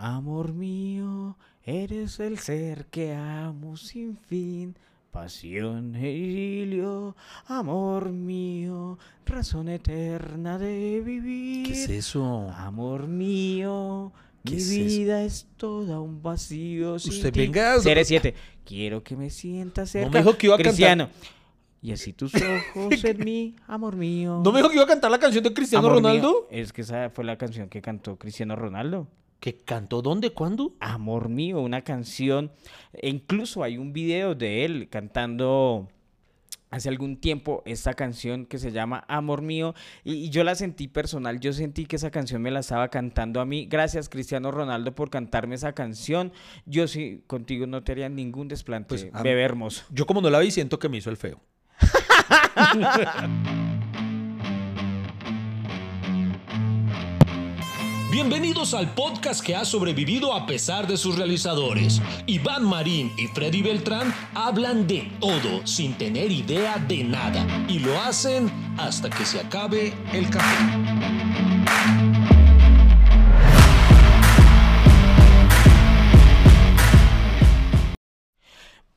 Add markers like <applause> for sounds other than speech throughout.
Amor mío, eres el ser que amo sin fin. Pasión e idilio, amor mío, razón eterna de vivir. ¿Qué es eso? Amor mío, ¿Qué mi es eso? vida es toda un vacío sin Usted ti. venga, Serie 7. Quiero que me sientas cerca. me dijo que iba a cantar. Cristiano. Y así tus <laughs> ojos en mí, amor mío. ¿No me dijo que iba a cantar la canción de Cristiano Amor mío. Ronaldo? Es que esa fue la canción que cantó Cristiano Ronaldo. ¿Que cantó dónde? ¿Cuándo? Amor mío, una canción. E incluso hay un video de él cantando hace algún tiempo esta canción que se llama Amor mío y, y yo la sentí personal, yo sentí que esa canción me la estaba cantando a mí. Gracias Cristiano Ronaldo por cantarme esa canción. Yo sí contigo no te haría ningún desplante, Pues, bebé hermoso. Yo como no la vi, siento que me hizo el feo. <laughs> Bienvenidos al podcast que ha sobrevivido a pesar de sus realizadores. Iván Marín y Freddy Beltrán hablan de todo sin tener idea de nada y lo hacen hasta que se acabe el café.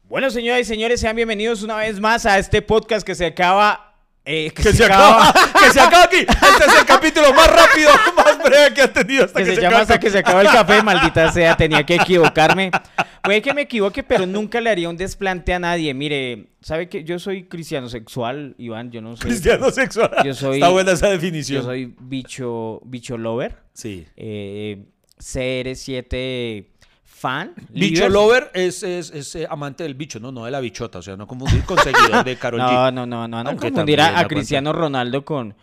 Bueno, señoras y señores, sean bienvenidos una vez más a este podcast que se acaba... eh, Que se acaba, <laughs> que se acaba aquí. Este es el capítulo más rápido, <laughs> más breve que ha tenido hasta que, que, se, llama acaba hasta que se acaba el café, maldita sea, tenía que equivocarme. Puede que me equivoque, pero nunca le haría un desplante a nadie. Mire, ¿sabe que yo soy cristiano sexual, Iván? Yo no soy... Cristiano sexual. Yo soy- Está buena esa definición. Yo soy bicho, bicho lover. Sí. Eh, CR7 fan. Bicho líder. lover es, es, es, eh, amante del bicho, no, no de la bichota. O sea, no confundir <laughs> con seguidor de Karol No, G. no, no, no, no confundir a. Cristiano Ronaldo con...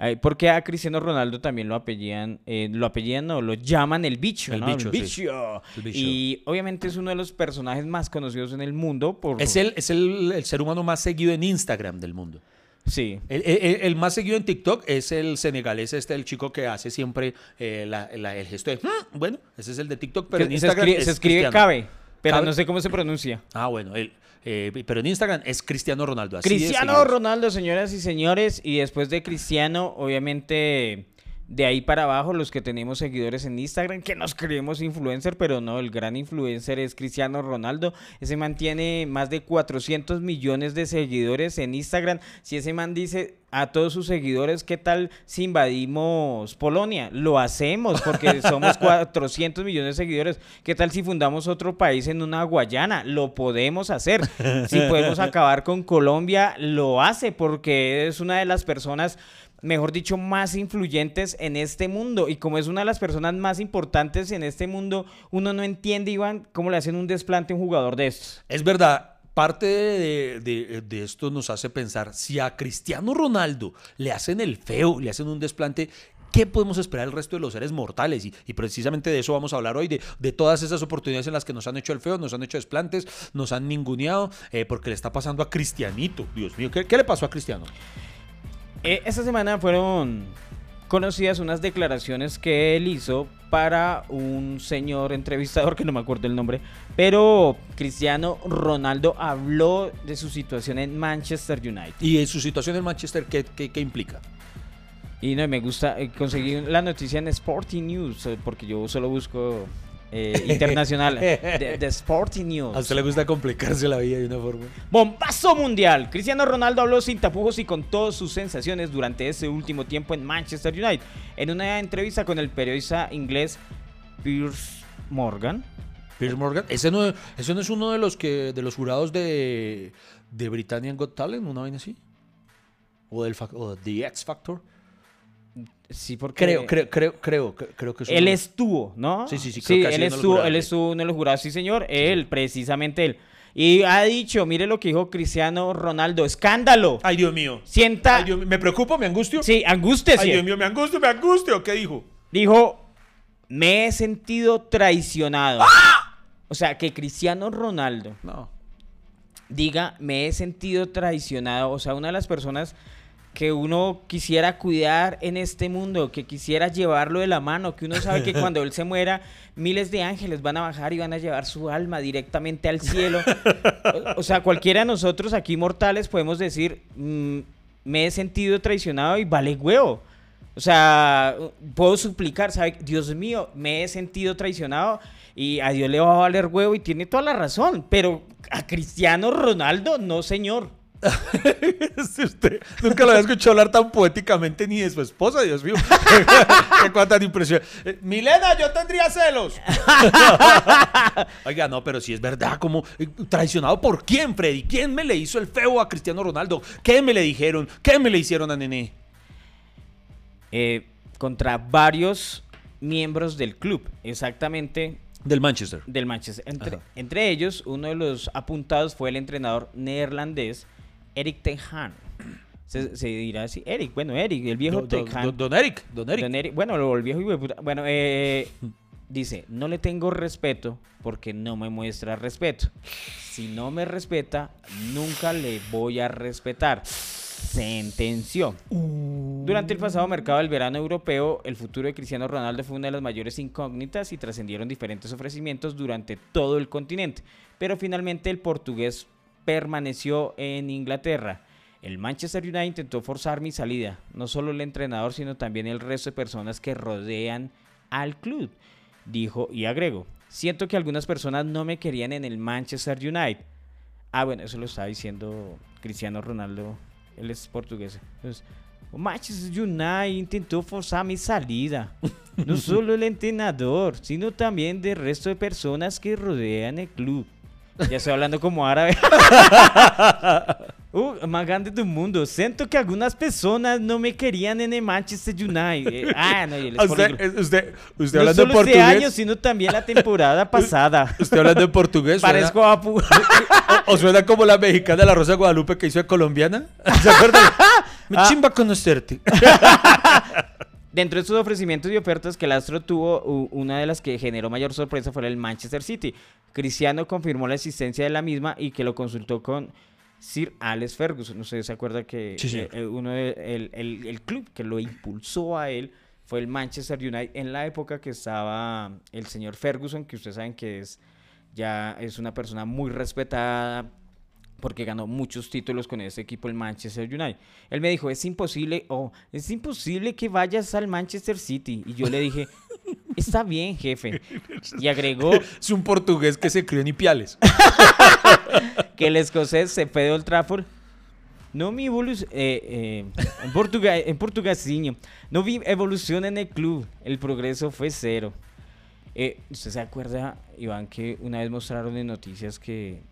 eh, porque a Cristiano Ronaldo también lo apellidan, eh, lo apellidan o lo llaman el bicho, El ¿no? bicho. El bicho. Y obviamente es uno de los personajes más conocidos en el mundo por... Es, el, es el, el ser humano más seguido en Instagram del mundo. Sí. El, el- el más seguido en TikTok es el senegalés, este, el chico que hace siempre eh, la- la- el gesto de... "Mm", Bueno, ese es el de TikTok, pero en se Instagram escribe, es se escribe Cristiano. Cabe, pero Cabe. no sé cómo se pronuncia. Ah, bueno, él, eh, pero en Instagram es Cristiano Ronaldo. así Cristiano. Ronaldo, señoras y señores, y después de Cristiano, obviamente de ahí para abajo los que tenemos seguidores en Instagram, que nos creemos influencer, pero no, el gran influencer es Cristiano Ronaldo. Ese man tiene más de 400 millones de seguidores en Instagram. Si ese man dice a todos sus seguidores, ¿qué tal si invadimos Polonia? Lo hacemos porque <laughs> somos 400 millones de seguidores. ¿Qué tal si fundamos otro país en una Guayana? Lo podemos hacer. Si podemos <laughs> acabar con Colombia, lo hace porque es una de las personas mejor dicho, más influyentes en este mundo. Y como es una de las personas más importantes en este mundo, uno no entiende, Iván, cómo le hacen un desplante a un jugador de estos. Es verdad, parte de, esto nos hace pensar, si a Cristiano Ronaldo le hacen el feo, le hacen un desplante, ¿qué podemos esperar el resto de los seres mortales? Y, precisamente de eso vamos a hablar hoy, de, de todas esas oportunidades en las que nos han hecho el feo, nos han hecho desplantes, nos han ninguneado, eh, porque le está pasando a Cristianito. Dios mío, ¿qué, qué le pasó a Cristiano? Eh, esta semana fueron conocidas unas declaraciones que él hizo para un señor entrevistador <laughs> que no me acuerdo el nombre, pero Cristiano Ronaldo habló de su situación en Manchester United. Y en su situación en Manchester, ¿qué, qué- qué implica? Y no, me gusta, eh, conseguí la noticia en Sporting News, eh, porque yo solo busco eh, internacional, de, <laughs> de Sporting News. A usted le gusta complicarse la vida de una forma. Bombazo mundial. Cristiano Ronaldo habló sin tapujos y con todas sus sensaciones durante ese último tiempo en Manchester United. En una entrevista con el periodista inglés Piers Morgan. Piers Morgan, ese no, ese no es uno de los que de los jurados de, de Britannian Got Talent, una vaina así. O del o The X Factor. Sí, porque Creo, creo, creo, creo, que- creo que es él estuvo, ¿no? Sí, sí, sí, creo que ha él estuvo, él sí. estuvo uno de los jurados, sí, señor. Él, precisamente él. Y ha dicho, mire lo que dijo Cristiano Ronaldo, escándalo. Ay, Dios mío. Sienta, Ay, Dios mío. ¿Me preocupo? ¿Me angustio? sí, angustia. Ay, Dios mío, me angustio, me angustio. ¿Qué dijo? Dijo, me he sentido traicionado. ¡Ah! O sea, que Cristiano Ronaldo No. diga, me he sentido traicionado. O sea, una de las personas que uno quisiera cuidar en este mundo, que quisiera llevarlo de la mano, que uno sabe que <laughs> cuando él se muera, miles de ángeles van a bajar y van a llevar su alma directamente al cielo. O, o sea, cualquiera de nosotros aquí mortales podemos decir, "Mm, me he sentido traicionado y vale huevo. O sea, puedo suplicar, ¿sabe? Dios mío, me he sentido traicionado y a Dios le va a valer huevo y tiene toda la razón, pero a Cristiano Ronaldo, no, señor. <laughs> usted nunca lo había escuchado hablar tan poéticamente ni de su esposa, Dios mío. <laughs> Qué cuánta impresión. Eh, Milena, yo tendría celos. <laughs> Oiga, no, pero si es verdad, como eh, traicionado por quién, Freddy? ¿Quién me le hizo el feo a Cristiano Ronaldo? ¿Qué me le dijeron? ¿Qué me le hicieron a Nene? Eh, contra varios miembros del club, exactamente Del Manchester. del Manchester. Entre, entre ellos, uno de los apuntados fue el entrenador neerlandés Eric Ten Hag. Se, se dirá así, Eric, bueno, Eric, el viejo Ten don- Eric, don Eric. Don Eric, bueno, el viejo hijo de puta. Bueno, eh, dice, no le tengo respeto porque no me muestra respeto. Si no me respeta, nunca le voy a respetar. Sentenció. Durante el pasado mercado del verano europeo, el futuro de Cristiano Ronaldo fue una de las mayores incógnitas y trascendieron diferentes ofrecimientos durante todo el continente. Pero finalmente el portugués permaneció en Inglaterra. El Manchester United intentó forzar mi salida, no solo el entrenador, sino también el resto de personas que rodean al club, dijo y agregó. Siento que algunas personas no me querían en el Manchester United. Ah, bueno, eso lo estaba diciendo Cristiano Ronaldo, él es portugués. Entonces, Manchester United intentó forzar mi salida. No solo el entrenador, sino también del resto de personas que rodean el club. Ya estoy hablando como árabe. <laughs> Uh, más grande del mundo. Siento que algunas personas no me querían en el Manchester United. Eh, Ah, no, y él <laughs> es Ah, Usted, portugués. usted, usted No hablando en solo este portugués. año, sino también la temporada <laughs> pasada. Usted hablando en portugués. suena- Parezco Apu. o, o suena como la mexicana de la Rosa Guadalupe que hizo de colombiana. ¿Se acuerdan? Me Ah. chimba conocerte. Dentro de estos ofrecimientos y ofertas que el Astro tuvo, una de las que generó mayor sorpresa fue el Manchester City. Cristiano confirmó la existencia de la misma y que lo consultó con Sir Alex Ferguson. No sé si se acuerda que Sí, sí. eh, uno de- el, el- el club que lo impulsó a él fue el Manchester United en la época que estaba el señor Ferguson, que ustedes saben que es ya es una persona muy respetada porque ganó muchos títulos con ese equipo, el Manchester United. Él me dijo, es imposible, oh, es imposible que vayas al Manchester City. Y yo le dije, <laughs> está bien, jefe. Y agregó <laughs> Es un portugués que se crió en Ipiales. <laughs> que el escocés se fue de Old Trafford. No vi evolución, en, portuga- en portuguesiño, no vi evolución en el club, el progreso fue cero. Eh, ¿Usted se acuerda, Iván, que una vez mostraron en noticias que,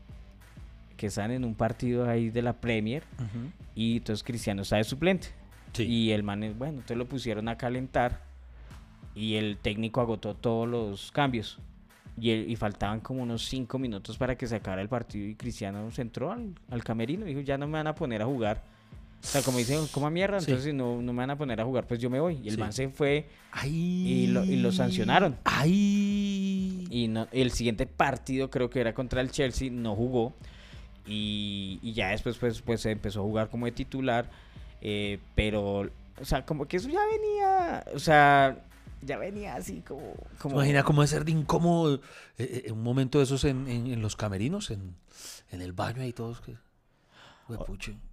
están en un partido ahí de la Premier y entonces Cristiano está de suplente? Sí. Y el man, bueno, entonces lo pusieron a calentar y el técnico agotó todos los cambios. Y, el- y faltaban como unos cinco minutos para que se acabara el partido y Cristiano se entró al, al camerino y dijo, ya no me van a poner a jugar. O sea, como dicen, como mierda, Sí. entonces si no, no me van a poner a jugar, pues yo me voy. Y el Sí. man se fue Ay. y lo, y lo sancionaron. Ay. Y no, el siguiente partido creo que era contra el Chelsea, no jugó. Y, y ya después pues, pues se empezó a jugar como de titular. eh, pero, o sea, como que eso ya venía, o sea, ya venía así como... como Imagina cómo es ser de incómodo eh, eh, un momento de esos en, en- en los camerinos, en, en el baño ahí todos. Que...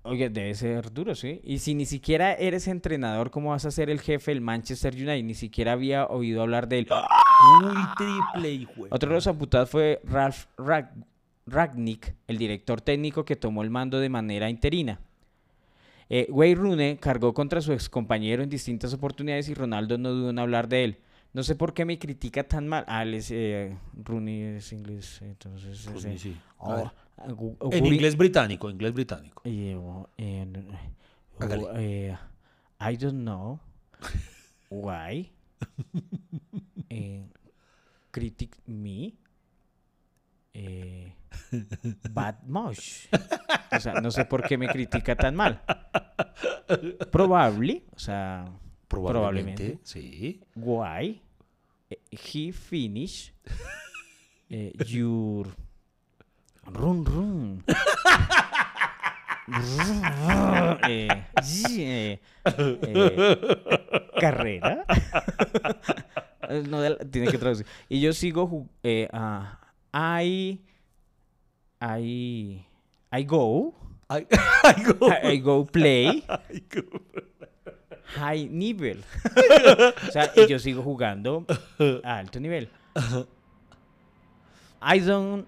Oye, debe ser duro, ¿sí? Y si ni siquiera eres entrenador, ¿cómo vas a ser el jefe del Manchester United? Ni siquiera había oído hablar de él. Triple hijo. Otro de los amputados fue Ralph Rag- Ragnick, el director técnico que tomó el mando de manera interina. Eh, Wayne Rooney cargó contra su excompañero en distintas oportunidades y Ronaldo no dudó en hablar de él. No sé por qué me critica tan mal. Ah, él es, eh, Rooney es inglés, entonces... Ese- sí, sí. A Oh, ver. gu- En inglés británico, inglés británico. eh, oh, eh, oh, I don't know why <laughs> critic me eh, bad much. O sea, no sé por qué me critica tan mal. Probably, o sea, Probablemente. Probablemente. Sí. why eh, he finish eh, your run run. Eh, eh, eh, carrera. <laughs> Eh, no, tiene que traducir. Y yo sigo eh, ah, I I I go Ay, <laughs> ay, go. I, I go play <laughs> Ay, go. high nivel. <laughs> o sea, y yo sigo jugando a alto nivel. I don't,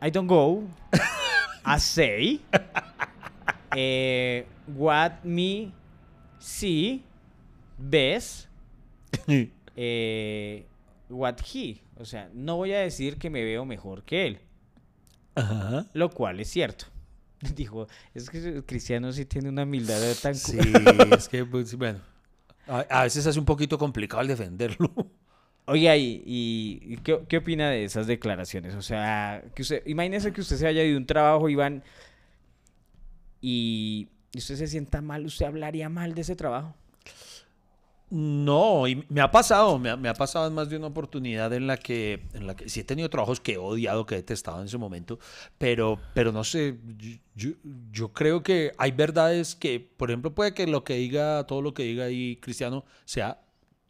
I don't go. I say eh, what me see best eh, what he. O sea, no voy a decir que me veo mejor que él. Ajá. Lo cual es cierto. <laughs> Dijo, es que Cristiano sí tiene una humildad tan... Sí, <laughs> es que, pues, bueno, a, a veces hace un poquito complicado el defenderlo. Oiga, ¿y, qué, qué opina de esas declaraciones? O sea, que usted, imagínese que usted se haya ido de un trabajo, Iván, y usted se sienta mal, ¿usted hablaría mal de ese trabajo? No, y me ha pasado, me ha, pasado en más de una oportunidad en la que, en la que sí he tenido trabajos que he odiado, que he detestado en ese momento, pero, pero no sé, yo, yo- yo creo que hay verdades que, por ejemplo, puede que lo que diga, todo lo que diga ahí Cristiano sea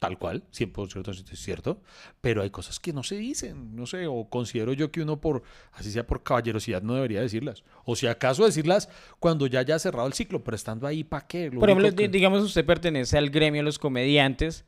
tal cual, 100% es cierto, pero hay cosas que no se dicen, no sé, o considero yo que uno por, así sea por caballerosidad, no debería decirlas, o si acaso decirlas cuando ya haya cerrado el ciclo, pero estando ahí, ¿para qué? Lo Por ejemplo, que- di- digamos usted pertenece al gremio de los comediantes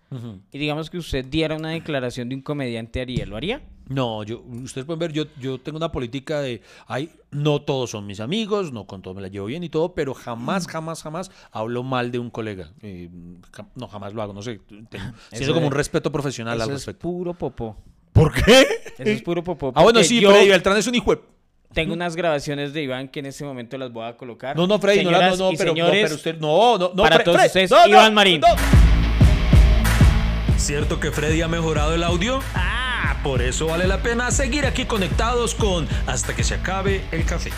y digamos que usted diera una declaración de un comediante, ¿haría? ¿Lo haría? No, yo, ustedes pueden ver, yo, yo tengo una política de, ay, no todos son mis amigos, no con todos me la llevo bien y todo, pero jamás, jamás, jamás hablo mal de un colega. Eh, jam- no, jamás lo hago, no sé. Tengo, <laughs> siento como un es- respeto profesional al Eso es respecto. puro popó. ¿Por qué? Eso es puro popó. Ah, bueno, sí, yo Freddy Beltrán es un hijo de... Tengo unas grabaciones de Iván que en este momento las voy a colocar. No, no, Freddy, no, no, no, pero, no, señores, pero usted, no, no, no, para Fre- todos Fre- ustedes, no, no, Iván Marín. no. ¿Cierto que Freddy ha mejorado el audio? Ah, por eso vale la pena seguir aquí conectados con Hasta que se acabe el café.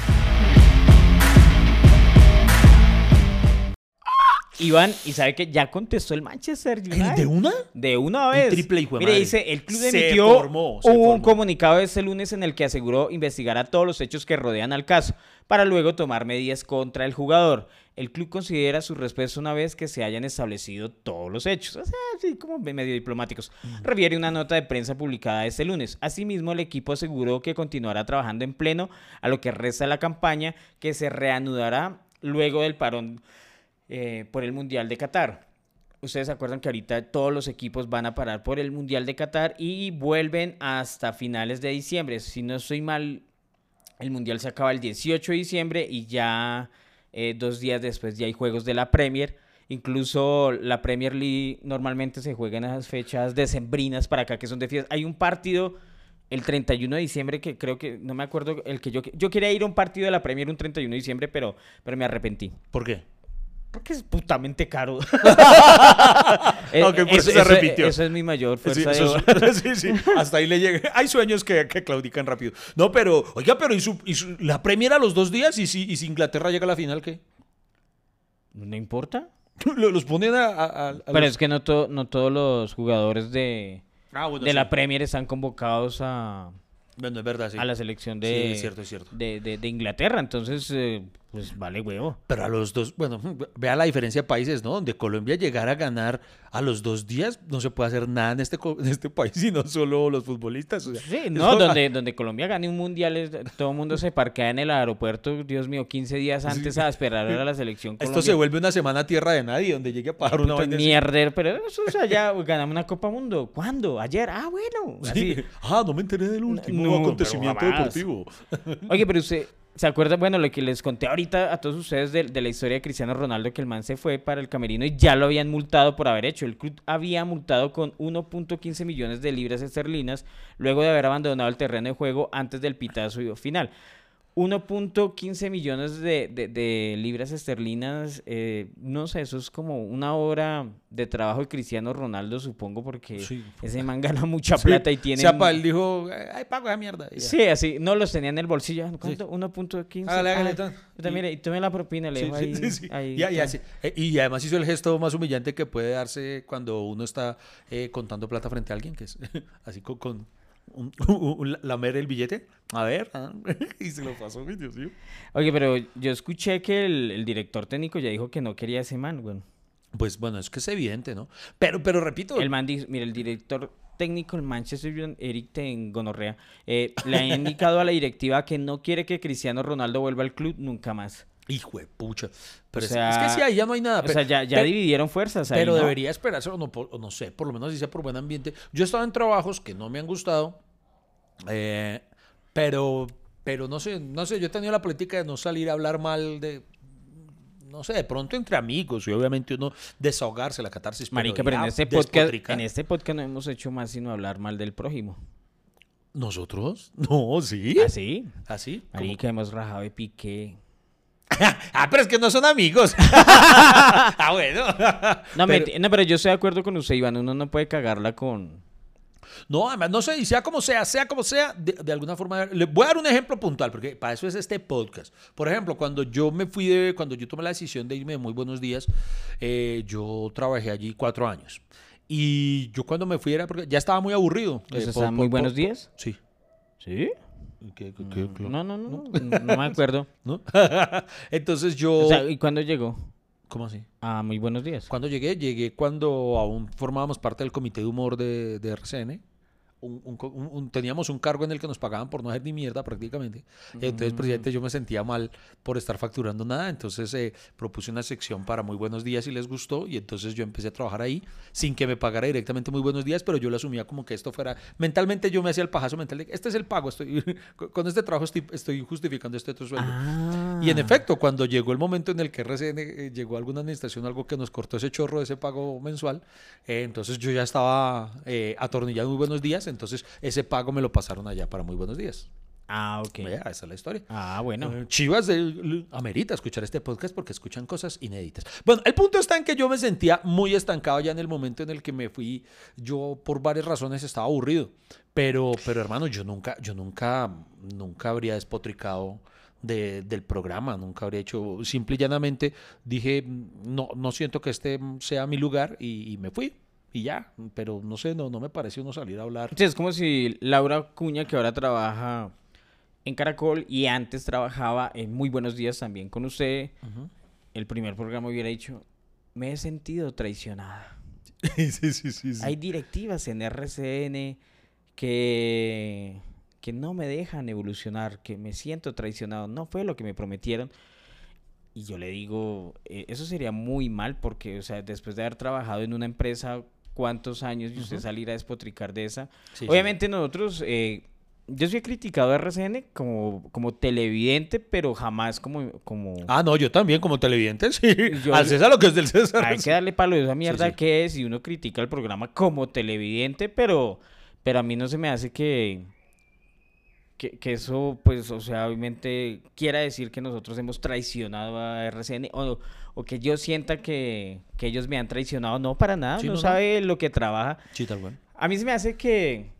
Iván, y sabe que ya contestó el Manchester United. ¿De una? De una El vez. triple hijo Mire, dice, el club Se emitió formó, un formó. comunicado este lunes en el que aseguró investigará todos los hechos que rodean al caso, para luego tomar medidas contra el jugador. El club considera su respeto una vez que se hayan establecido todos los hechos. O sea, así como medio diplomáticos. Refiere una nota de prensa publicada este lunes. Asimismo, el equipo aseguró que continuará trabajando en pleno a lo que resta de la campaña, que se reanudará luego del parón eh, por el Mundial de Qatar. Ustedes se acuerdan que ahorita todos los equipos van a parar por el Mundial de Qatar y vuelven hasta finales de diciembre. Si no estoy mal, el Mundial se acaba el 18 de diciembre y ya eh, dos días después ya hay juegos de la Premier. Incluso la Premier League normalmente se juega en esas fechas decembrinas para acá que son de fiesta. Hay un partido el 31 de diciembre que creo que, no me acuerdo, el que yo, yo quería ir a un partido de la Premier un 31 de diciembre, pero, pero me arrepentí. ¿Por qué? Porque es putamente caro. <laughs> Ok, por eso se repitió. Eso es mi mayor Sí, fuerza eso de... es- <laughs> sí, sí, hasta ahí le llega. Hay sueños que, que claudican rápido. No, pero, oiga, pero ¿y, su, y su- la Premier a los dos días? ¿Y si, y si Inglaterra llega a la final, qué? ¿No importa? <laughs> Lo- Los ponen a. a- a- a Pero los- es que no, to- no todos los jugadores de, Ah, bueno, de sí. la Premier están convocados a, Bueno, es verdad, sí. a la selección Sí, de, es cierto, es cierto. de, de- de Inglaterra. Entonces, eh, pues vale huevo. Pero a los dos, bueno, <laughs> vea la diferencia de países, ¿no? Donde Colombia llegara a ganar a los dos días, no se puede hacer nada en este, en este país, <laughs> sino solo los futbolistas. o sea, Sí, no, donde, <laughs> donde Colombia gane un mundial, es- todo el mundo se parquea en el aeropuerto, Dios mío, 15 días antes a esperar a la selección Esto se Colombia. vuelve una semana a tierra de nadie, donde llegue a pagar una mierder, pero eso, o sea, ya ganamos una Copa Mundo. ¿Cuándo? ¿Ayer? Ah, bueno. Sí. Ah, no me enteré del último No, acontecimiento deportivo. Oye, pero usted, ¿se acuerda? Bueno, lo que les conté ahorita a todos ustedes de, de la historia de Cristiano Ronaldo, que el man se fue para el camerino y ya lo habían multado por haber hecho. El club había multado con 1.15 millones de libras esterlinas luego de haber abandonado el terreno de juego antes del pitazo final. 1.15 millones de, de- de libras esterlinas, eh, no sé, eso es como una hora de trabajo de Cristiano Ronaldo, supongo, porque Sí. ese man gana mucha plata y tiene... Chapa, él dijo, ay, pago esa mierda. y. Sí, así, no los tenía en el bolsillo. ¿Cuánto? 1.15. Hágale, hágale, Ah, puta, mire, y tome la propina, le sí, ahí. sí, sí. ahí, sí. Eh, Y además hizo el gesto más humillante que puede darse cuando uno está eh, contando plata frente a alguien, que es <laughs> así con, con <laughs> un, un- lamer el billete. A ver, ah, <laughs> y se lo pasó, ay, Dios mío. Oye, pero yo escuché que el, el director técnico ya dijo que no quería ese man, güey. Pues bueno, es que es evidente, ¿no? Pero, pero repito, El man dijo, mire, el director técnico del Manchester United, Eric Ten Gonorrea, eh, le ha indicado a la directiva que no quiere que Cristiano Ronaldo vuelva al club nunca más. Hijo de pucha. Pero O es- sea, es, que sí, ahí ya no hay nada. O pero- sea, ya, ya pero- dividieron fuerzas ahí, Pero ¿no? debería esperarse, o no, o no sé, por lo menos si sea por buen ambiente. Yo he estado en trabajos que no me han gustado, eh, pero, pero no sé, no sé, yo he tenido la política de no salir a hablar mal de, no sé, de pronto entre amigos y obviamente uno desahogarse, la catarsis. Marica, pero en ya este podcast, en este podcast no hemos hecho más sino hablar mal del prójimo. ¿Nosotros? <laughs> No, sí. ¿Así? ¿Así? ¿Cómo? Marica, hemos rajado de pique. <laughs> ah, pero es que no son amigos. <laughs> ah, bueno. No, Pero- menti- no, pero yo estoy de acuerdo con usted, Iván. Uno no puede cagarla con... No, además, no sé, y sea como sea, sea como sea, de, de alguna forma, le voy a dar un ejemplo puntual, porque para eso es este podcast. Por ejemplo, cuando yo me fui de, cuando yo tomé la decisión de irme de Muy Buenos Días, eh, yo trabajé allí cuatro años. Y yo cuando me fui era porque ya estaba muy aburrido. ¿Eso eh, está en Muy Buenos Días? Sí. ¿Sí? ¿Qué- qué- qué- qué- No, no, no, no, no me acuerdo. <laughs> ¿No? <laughs> Entonces yo... O sea, ¿y cuándo llegó? ¿Cómo así? Ah, muy buenos días. Cuando llegué, llegué cuando aún formábamos parte del comité de humor de, de RCN. Un- un un- teníamos un cargo en el que nos pagaban por no hacer ni mierda prácticamente. Entonces, presidente, yo me sentía mal por estar facturando nada. Entonces, eh, propuse una sección para Muy Buenos Días y les gustó. Y entonces yo empecé a trabajar ahí sin que me pagara directamente Muy Buenos Días, pero yo lo asumía como que esto fuera. Mentalmente yo me hacía el pajazo mental de este es el pago. Estoy, <laughs> con- este trabajo estoy, estoy justificando este otro sueldo. Ah. Y en efecto, cuando llegó el momento en el que RCN eh, llegó a alguna administración, algo que nos cortó ese chorro de ese pago mensual, eh, entonces yo ya estaba eh, atornillado en muy buenos días, entonces ese pago me lo pasaron allá para muy buenos días. Ah, ok. Vea, esa es la historia. Ah, bueno. Eh, Chivas de, amerita escuchar este podcast porque escuchan cosas inéditas. Bueno, el punto está en que yo me sentía muy estancado ya en el momento en el que me fui. Yo por varias razones estaba aburrido, pero, pero hermano, yo nunca, yo nunca, nunca habría despotricado de- del programa, nunca habría hecho. Simple y llanamente dije, no, no siento que este sea mi lugar y, y me fui. Y ya, pero no sé, no, no me pareció uno salir a hablar. Sí, es como si Laura Cuña, que ahora trabaja en Caracol y antes trabajaba en Muy Buenos Días también con usted, Ujú. el primer programa hubiera dicho, me he sentido traicionada. <laughs> sí, sí, sí, sí. Hay directivas en RCN que, que no me dejan evolucionar, que me siento traicionado. No fue lo que me prometieron. Y yo le digo, eh, eso sería muy mal porque, o sea, después de haber trabajado en una empresa cuántos años y usted Ujú. salir a despotricar de esa. Sí, sí. Obviamente nosotros, eh, yo soy criticado a RCN como, como televidente, pero jamás como... como Ah, no, yo también como televidente, sí. Yo- Al César lo que es del César. hay que darle palo a esa mierda sí. que es y uno critica el programa como televidente, pero, pero a mí no se me hace que, que, que eso, pues, o sea, obviamente quiera decir que nosotros hemos traicionado a RCN o, o que yo sienta que, que ellos me han traicionado. No, para nada, Sí, no, no, no. sabe lo que trabaja. Sí, tal cual. A mí se me hace que...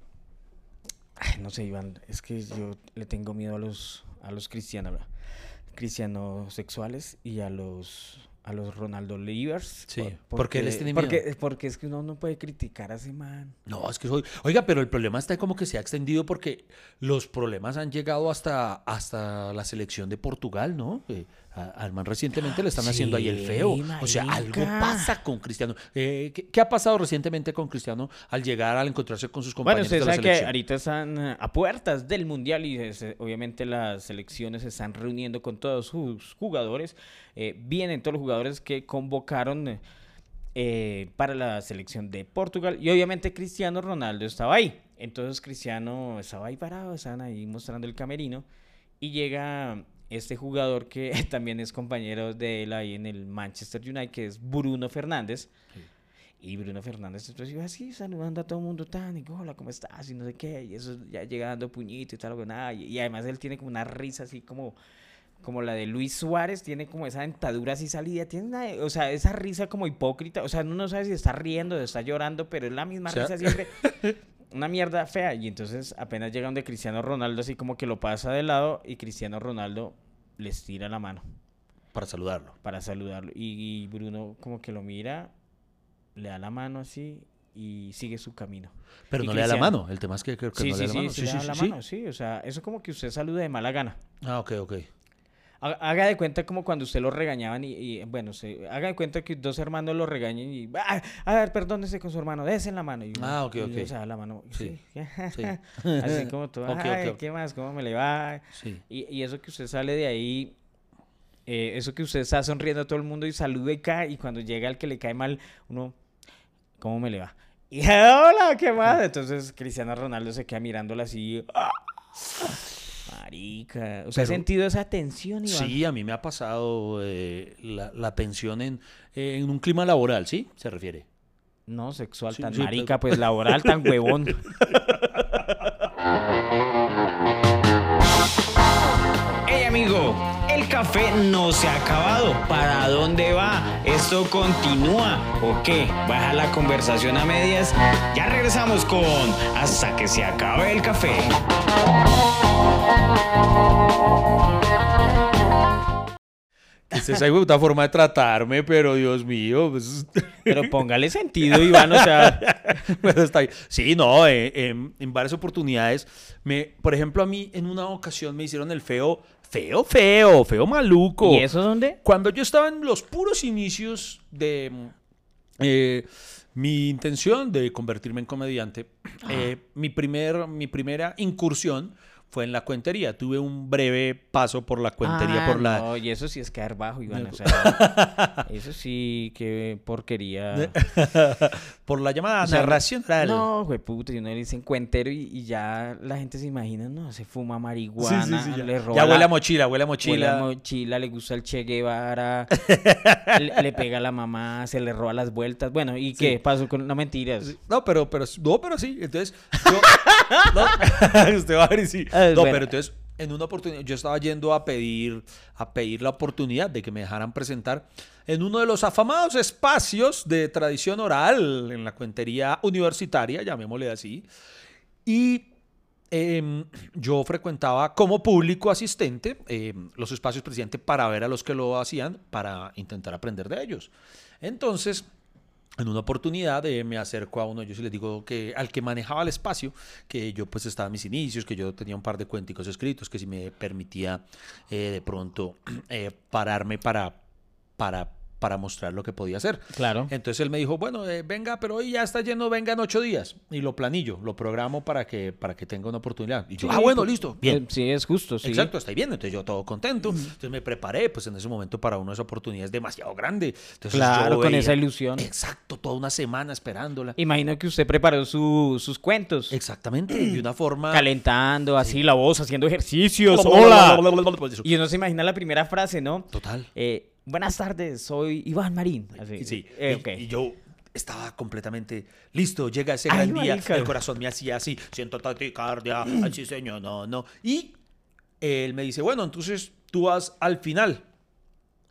Ay, no sé, Iván, es que yo le tengo miedo a los, a los cristianos, ¿verdad? cristianos sexuales y a los a los Ronaldo Livers. Sí, por- ¿por qué les tiene miedo? porque, porque es que uno no puede criticar a ese man. No, es que soy. Oiga, pero el problema está como que se ha extendido porque los problemas han llegado hasta, hasta la selección de Portugal, ¿no? Eh, al man recientemente le están haciendo ahí el feo. O sea, algo pasa con Cristiano. Eh, ¿qué, qué ha pasado recientemente con Cristiano al llegar, al encontrarse con sus Bueno, compañeros usted de la que ahorita están eh, a puertas del Mundial y es- obviamente las selecciones se están reuniendo con todos sus jugadores. Eh, vienen todos los jugadores que convocaron eh, eh, para la selección de Portugal y obviamente Cristiano Ronaldo estaba ahí. Entonces Cristiano estaba ahí parado, estaban ahí mostrando el camerino y llega este jugador que <laughs> también es compañero de él ahí en el Manchester United, que es Bruno Fernández. Y Bruno Fernández entonces iba así saludando a todo el mundo tan, y hola, ¿cómo estás? Y no sé qué, y eso ya llega dando puñito y tal, nada. Y, y además él tiene como una risa así como, como la de Luis Suárez, tiene como esa dentadura así salida, tiene una, o sea, esa risa como hipócrita, o sea, uno no sabe si está riendo o está llorando, pero es la misma O sea- risa siempre. <laughs> Una mierda fea. Y entonces apenas llega donde Cristiano Ronaldo así como que lo pasa de lado y Cristiano Ronaldo les tira la mano Para saludarlo. para saludarlo. Y, y Bruno como que lo mira, le da la mano así y sigue su camino. Pero Y no le da la mano. El tema es que creo que Sí, no sí, le da la sí, mano. sí, le da la mano, sí. O sea, eso como que usted salude de mala gana. Ah, ok, ok. Haga- de cuenta como cuando usted lo regañaban y, y, bueno, se, haga de cuenta que dos hermanos lo regañen y, "Ah, a ver, perdónese con su hermano, dése en la mano. Y uno- Ah, ok, y ok. da la mano. Sí, Sí. sí. <laughs> Así <laughs> como tú, Ok, ok, "Ay, ok. ¿qué más? ¿Cómo me le va? Sí. Y, y eso que usted sale de ahí eh, eso que usted está sonriendo a todo el mundo y saluda y cae, y cuando llega el que le cae mal, uno, ¿cómo me le va? Y <laughs> hola, ¿qué más? Entonces Cristiano Ronaldo se queda mirándola así. ¡ah! Marica. ¿Usted ha Pero- sentido esa tensión, Iván? Sí, a mí me ha pasado eh, la, la tensión en, en un clima laboral, ¿sí? Se refiere. No, sexual, Sí, tan sí, marica, pues laboral, tan <laughs> huevón. Hey amigo, el café no se ha acabado. ¿Para dónde va? ¿Esto continúa o qué? ¿Baja la conversación a medias? Ya regresamos con Hasta que se acabe el café. Esa es esa forma de tratarme, pero Dios mío. pues, Pero póngale sentido, Iván, o sea... <laughs> bueno, está bien. Sí, no, eh, em, en varias oportunidades. Me, por ejemplo, a mí en una ocasión me hicieron el feo, feo, feo, feo maluco. ¿Y eso dónde? Cuando yo estaba en los puros inicios de mm, eh, mi intención de convertirme en comediante, eh, mi, primer, mi primera incursión fue en la cuentería. Tuve un breve paso por la cuentería, Ah, por la... No, y eso sí es caer bajo, Iván. O sea, <laughs> eso sí, qué porquería. <laughs> por la llamada O sea, narración oral. No, güey, puta, y uno le dice cuentero y, y ya la gente se imagina, no, se fuma marihuana, Sí, sí, sí, ya. le roba Ya huele a mochila, huele a huele mochila. a mochila, le gusta el Che Guevara, <laughs> le, le pega a la mamá, se le roba las vueltas. Bueno, ¿y qué pasó con no mentiras? No, pero, pero, no, pero sí. Entonces, yo, no, <laughs> usted va a ver y sí. Ah, No, pero entonces, en una oportunidad, yo estaba yendo a pedir, a pedir la oportunidad de que me dejaran presentar en uno de los afamados espacios de tradición oral en la cuentería universitaria, llamémosle así. Y em, yo frecuentaba como público asistente em, los espacios presidente para ver a los que lo hacían, para intentar aprender de ellos. Entonces, en una oportunidad eh, me acerco a uno de ellos y les digo que al que manejaba el espacio, que yo pues estaba en mis inicios, que yo tenía un par de cuenticos escritos, que si me permitía eh, de pronto <clears throat> eh, pararme para, para, para mostrar lo que podía hacer. Claro. Entonces él me dijo, bueno, eh, venga, pero hoy ya está lleno, venga en ocho días. Y lo planillo, lo programo para que, para que tenga una oportunidad. Y yo, Sí, ah, bueno, pues, listo, bien. eh, Sí, es justo, sí. Exacto, está bien. Entonces yo todo contento. Entonces me preparé, pues en ese momento para una de esas oportunidades demasiado grande. Entonces, Claro, yo con esa ilusión. Exacto, toda una semana esperándola. Imagino que usted preparó su- sus cuentos. Exactamente, de una forma... Calentando así la voz, haciendo ejercicios. Hola. ¡Hola! Y uno se imagina la primera frase, ¿no? Total. Eh, buenas tardes, soy Iván Marín. Así. Sí, Eh, y- yo estaba completamente listo. Llega ese Ay, gran día, marica. el corazón me hacía así, siento taquicardia, ay, sí señor, no, no. Y él me dice, bueno, entonces tú vas al final.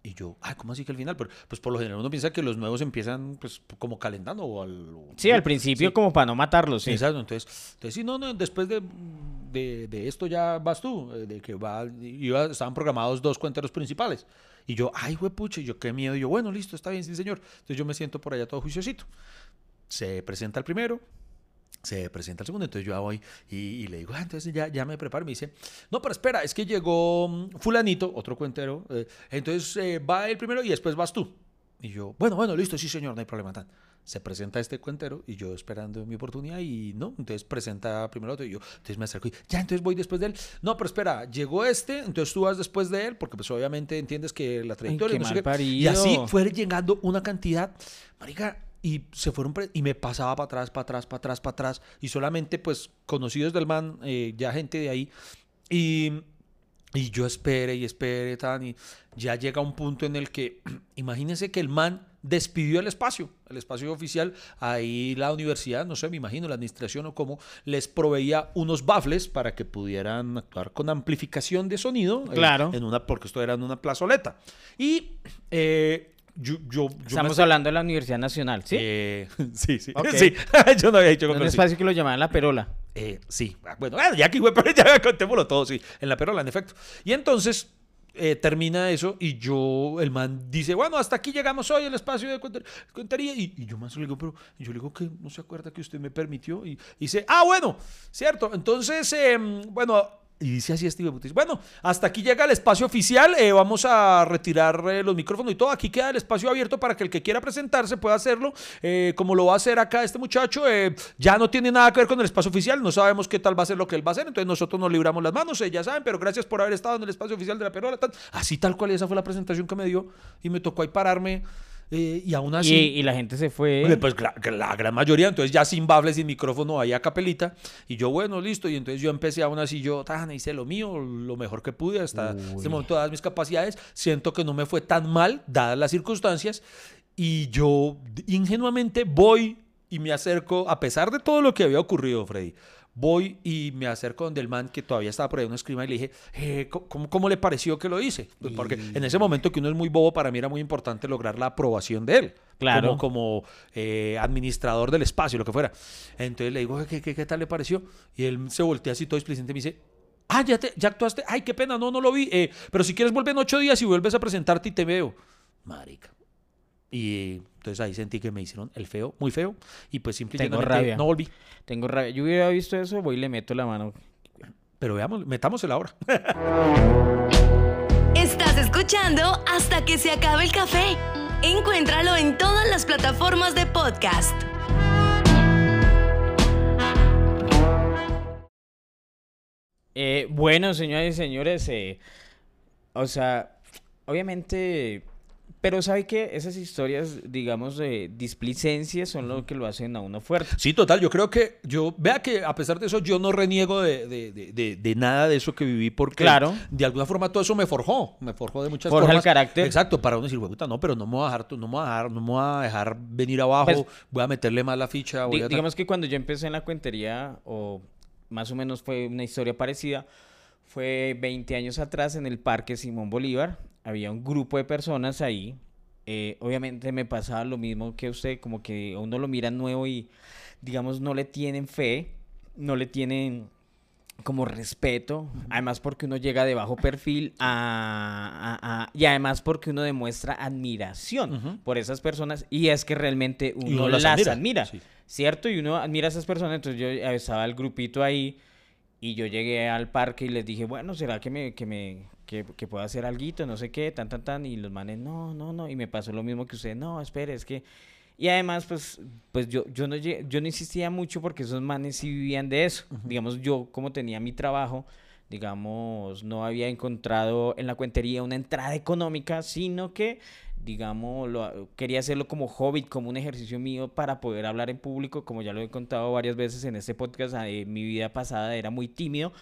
Y yo, ay, ¿cómo así que al final? Pero, pues por lo general uno piensa que los nuevos empiezan pues como calentando o al... Sí, al principio Sí. como para no matarlos, sí. Exacto, entonces, entonces sí, no, no, después de, de, de esto ya vas tú, eh, de que va, iba, estaban programados dos cuenteros principales. Y yo, ay, pucha, y yo qué miedo. Y yo, bueno, listo, está bien, sí, señor. Entonces yo me siento por allá todo juiciosito. Se presenta el primero, se presenta el segundo, entonces yo voy y, le digo, ah, entonces ya, ya me preparo. Me dice, no, pero espera, es que llegó mm, fulanito, otro cuentero, eh, entonces eh, va el primero y después vas tú. Y yo, bueno, bueno, listo, sí, señor, no hay problema. Tan. Se presenta este cuentero y yo esperando mi oportunidad y no, entonces presenta primero otro y yo, entonces me acerco y ya, entonces voy después de él. No, pero espera, llegó este, entonces tú vas después de él, porque pues obviamente entiendes que la trayectoria... qué no sé. Y así fue llegando una cantidad, marica, y se fueron y me pasaba para atrás, para atrás, para atrás, para atrás y solamente pues conocidos del man, eh, ya gente de ahí y, y yo espere y espere tan y ya llega un punto en el que <clears throat> imagínense que el man despidió el espacio, el espacio oficial, ahí la universidad, no sé, me imagino la administración o cómo, les proveía unos baffles para que pudieran actuar con amplificación de sonido, eh, Claro. en una, porque esto era en una plazoleta. Y eh, yo, yo, yo Estamos hablando de la Universidad Nacional, ¿sí? eh, <laughs> sí, sí. Sí. <laughs> yo no había dicho En un espacio que lo llamaban La Perola. Eh, sí. Ah, Bueno, ah, ya que <laughs> ya contémoslo todo, sí. En la perola, en efecto. Y entonces eh, termina eso y yo, el man dice, bueno, hasta aquí llegamos hoy, el espacio de cuenter- cuentería. Y, y yo más le digo, pero yo le digo que no se acuerda que usted me permitió. Y, y dice, ah, bueno, cierto. Entonces, em, bueno, Y dice así puta, dice, Bueno, hasta aquí llega el espacio oficial. eh, vamos a retirar eh, los micrófonos y todo. Aquí queda el espacio abierto para que el que quiera presentarse pueda hacerlo. eh, como lo va a hacer acá este muchacho, ya no tiene nada que ver con el espacio oficial. No sabemos qué tal va a ser lo que él va a hacer. Entonces nosotros nos libramos las manos, ya saben, pero gracias por haber estado en el espacio oficial de la Perola. Así tal cual, esa fue la presentación que me dio. Y me tocó ahí pararme. Eh, y aún así. Y, y la gente se fue. Pues la, gran mayoría, entonces ya sin baffles, sin micrófono, ahí a capelita. Y yo, bueno, listo. Y entonces yo empecé aún así, yo tan, hice lo mío, lo mejor que pude hasta este momento, dadas mis capacidades. Siento que no me fue tan mal, dadas las circunstancias. Y yo ingenuamente voy y me acerco, a pesar de todo lo que había ocurrido, Freddy. Voy y me acerco donde el man que todavía estaba por ahí una escrima y le dije, eh, ¿cómo- ¿cómo, ¿cómo le pareció que lo hice? Pues porque en ese momento que uno es muy bobo, para mí era muy importante lograr la aprobación de él. Claro. Como, como eh, administrador del espacio, lo que fuera. Entonces le digo, ¿qué, qué, qué tal le pareció? Y él se voltea así todo explicente y me dice, ah, ya, te, ya actuaste. Ay, qué pena, no, no lo vi. Eh, pero si quieres vuelve en ocho días y vuelves a presentarte y te veo. Marica. Y entonces ahí sentí que me hicieron el feo, muy feo. Y pues Tengo simplemente rabia. no volví. Tengo rabia. Yo hubiera visto eso, voy y le meto la mano. Pero veamos, metámosela ahora. <laughs> Estás escuchando hasta que se acabe el café. Encuéntralo en todas las plataformas de podcast. Eh, bueno, señoras y señores, eh, o sea, obviamente, pero ¿sabe qué? Esas historias, digamos, de displicencia son lo que lo hacen a uno fuerte. Sí, total, yo creo que yo, vea que a pesar de eso, yo no reniego de, de- de- nada de eso que viví porque Claro. de alguna forma todo eso me forjó, me forjó de muchas Forja el formas. carácter. Exacto, para uno decir, puta, no, pero no me voy a dejar, no me voy a dejar, no me voy a dejar venir abajo, Pues, voy a meterle más la ficha. Voy Di- a digamos que cuando yo empecé en la cuentería, o más o menos fue una historia parecida, fue 20 años atrás en el Parque Simón Bolívar. Había un grupo de personas ahí. eh, obviamente me pasaba lo mismo que usted, como que uno lo mira nuevo y, digamos, no le tienen fe, no le tienen como respeto, además porque uno llega de bajo perfil a, a- a- y además porque uno demuestra admiración por esas personas y es que realmente uno, uno las, las admira, admira, sí. ¿cierto? Y uno admira a esas personas, entonces yo estaba el grupito ahí y yo llegué al parque y les dije, bueno, ¿será que me, que me, que, que puedo hacer alguito, no sé qué, tan, tan, tan, y los manes, no, no, no, y me pasó lo mismo que usted, no, espere, es que, y además, pues, pues yo, yo no, yo no insistía mucho porque esos manes sí vivían de eso, digamos, yo como tenía mi trabajo, digamos, no había encontrado en la cuentería una entrada económica, sino que, digamos, lo, quería hacerlo como hobby, como un ejercicio mío para poder hablar en público, como ya lo he contado varias veces en este podcast, eh, mi vida pasada era muy tímido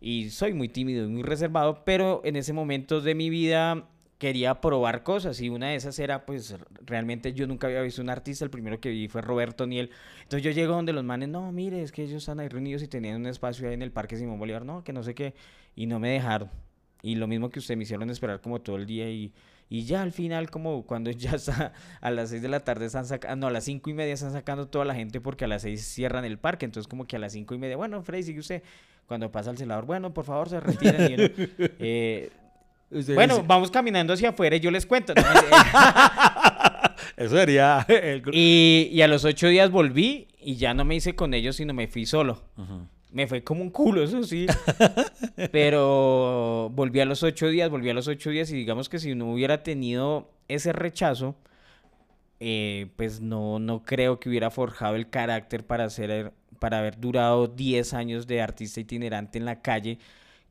y soy muy tímido y muy reservado, pero en ese momento de mi vida quería probar cosas y una de esas era pues realmente yo nunca había visto un artista, el primero que vi fue Roberto Niel, entonces yo llego donde los manes, no, mire, es que ellos están ahí reunidos y tenían un espacio ahí en el Parque Simón Bolívar, no, que no sé qué, y no me dejaron, y lo mismo que usted me hicieron esperar como todo el día y... Y ya al final, como cuando ya está a las 6 de la tarde están sacando, no, a las 5 y media están sacando toda la gente porque a las 6 cierran el parque. Entonces, como que a las 5 y media, bueno, Freddy, sigue usted. Cuando pasa el celador, bueno, por favor, se retiran. y uno, <laughs> eh, bueno, vamos caminando hacia afuera y yo les cuento. ¿no? <laughs> Eso sería el y, y a los 8 días volví y ya no me hice con ellos, sino me fui solo. Me fue como un culo, eso sí. <laughs> Pero volví a los ocho días, volví a los ocho días y digamos que si no hubiera tenido ese rechazo, eh, pues no, no creo que hubiera forjado el carácter para hacer, para haber durado 10 años de artista itinerante en la calle,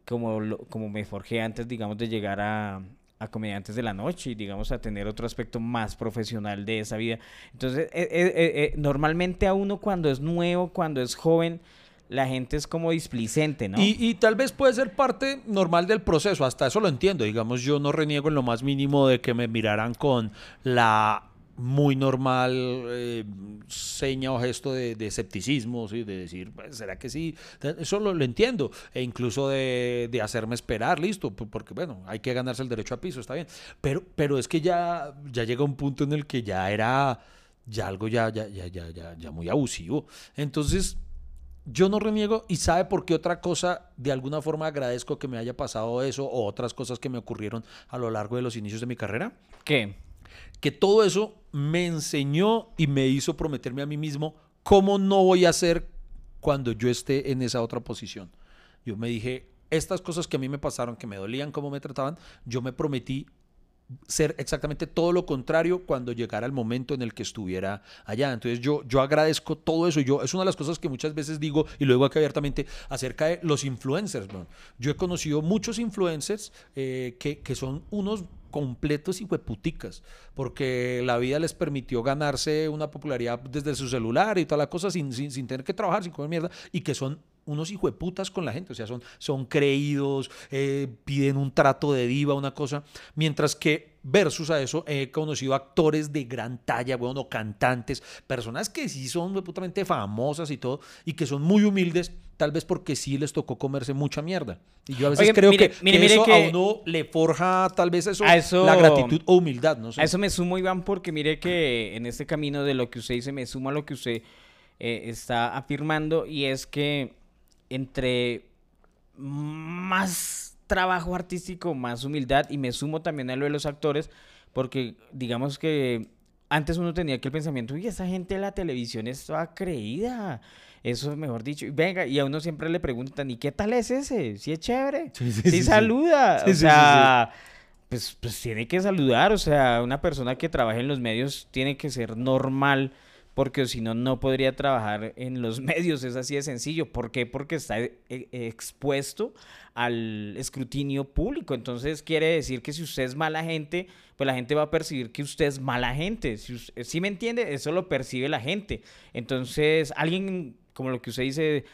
como, lo- como me forjé antes, digamos, de llegar a, a Comediantes de la Noche y, digamos, a tener otro aspecto más profesional de esa vida. Entonces, eh, eh, eh, normalmente a uno cuando es nuevo, cuando es joven, la gente es como displicente, ¿no? Y, y tal vez puede ser parte normal del proceso, hasta eso lo entiendo. Digamos, yo no reniego en lo más mínimo de que me miraran con la muy normal eh, seña o gesto de, de escepticismo, ¿sí? de decir, pues, ¿será que sí? Eso lo, lo entiendo. E incluso de, de hacerme esperar, listo, porque bueno, hay que ganarse el derecho a piso, está bien. Pero, pero es que ya, ya llega un punto en el que ya era ya algo ya, ya, ya, ya, ya, ya muy abusivo. Entonces, yo no reniego y sabe por qué otra cosa, de alguna forma agradezco que me haya pasado eso o otras cosas que me ocurrieron a lo largo de los inicios de mi carrera. ¿Qué? Que todo eso me enseñó y me hizo prometerme a mí mismo cómo no voy a hacer cuando yo esté en esa otra posición. Yo me dije, estas cosas que a mí me pasaron, que me dolían, cómo me trataban, yo me prometí ser exactamente todo lo contrario cuando llegara el momento en el que estuviera allá. Entonces yo, yo agradezco todo eso. Yo, es una de las cosas que muchas veces digo y lo digo aquí abiertamente acerca de los influencers. Yo he conocido muchos influencers eh, que, que son unos completos y hueputicas, porque la vida les permitió ganarse una popularidad desde su celular y toda la cosa sin, sin, sin tener que trabajar, sin comer mierda, y que son unos hijueputas con la gente, o sea, son, son creídos, eh, piden un trato de diva, una cosa, mientras que versus a eso he conocido actores de gran talla, bueno, cantantes, personas que sí son hueputamente famosas y todo, y que son muy humildes, tal vez porque sí les tocó comerse mucha mierda. Y yo a veces Oye, creo mire, que, mire, que mire eso que- a uno le forja tal vez eso, A eso- la gratitud o humildad, no sé. A eso me sumo, Iván, porque mire que en este camino de lo que usted dice, me sumo a lo que usted eh, está afirmando, y es que entre más trabajo artístico, más humildad, y me sumo también a lo de los actores, porque digamos que antes uno tenía que el pensamiento, uy, esa gente de la televisión es toda creída. Eso, mejor dicho, y venga, y a uno siempre le preguntan, ¿y qué tal es ese? ¿Si es chévere? Sí, sí, ¿Sí, saluda? O sea, Pues, pues tiene que saludar, o sea, una persona que trabaja en los medios tiene que ser normal, porque si no, no podría trabajar en los <laughs> medios, es así de sencillo. ¿Por qué? Porque está e- e- expuesto al escrutinio público. Entonces quiere decir que si usted es mala gente, pues la gente va a percibir que usted es mala gente. Si, ¿sí me entiende? Eso lo percibe la gente. Entonces, alguien como lo que usted dice,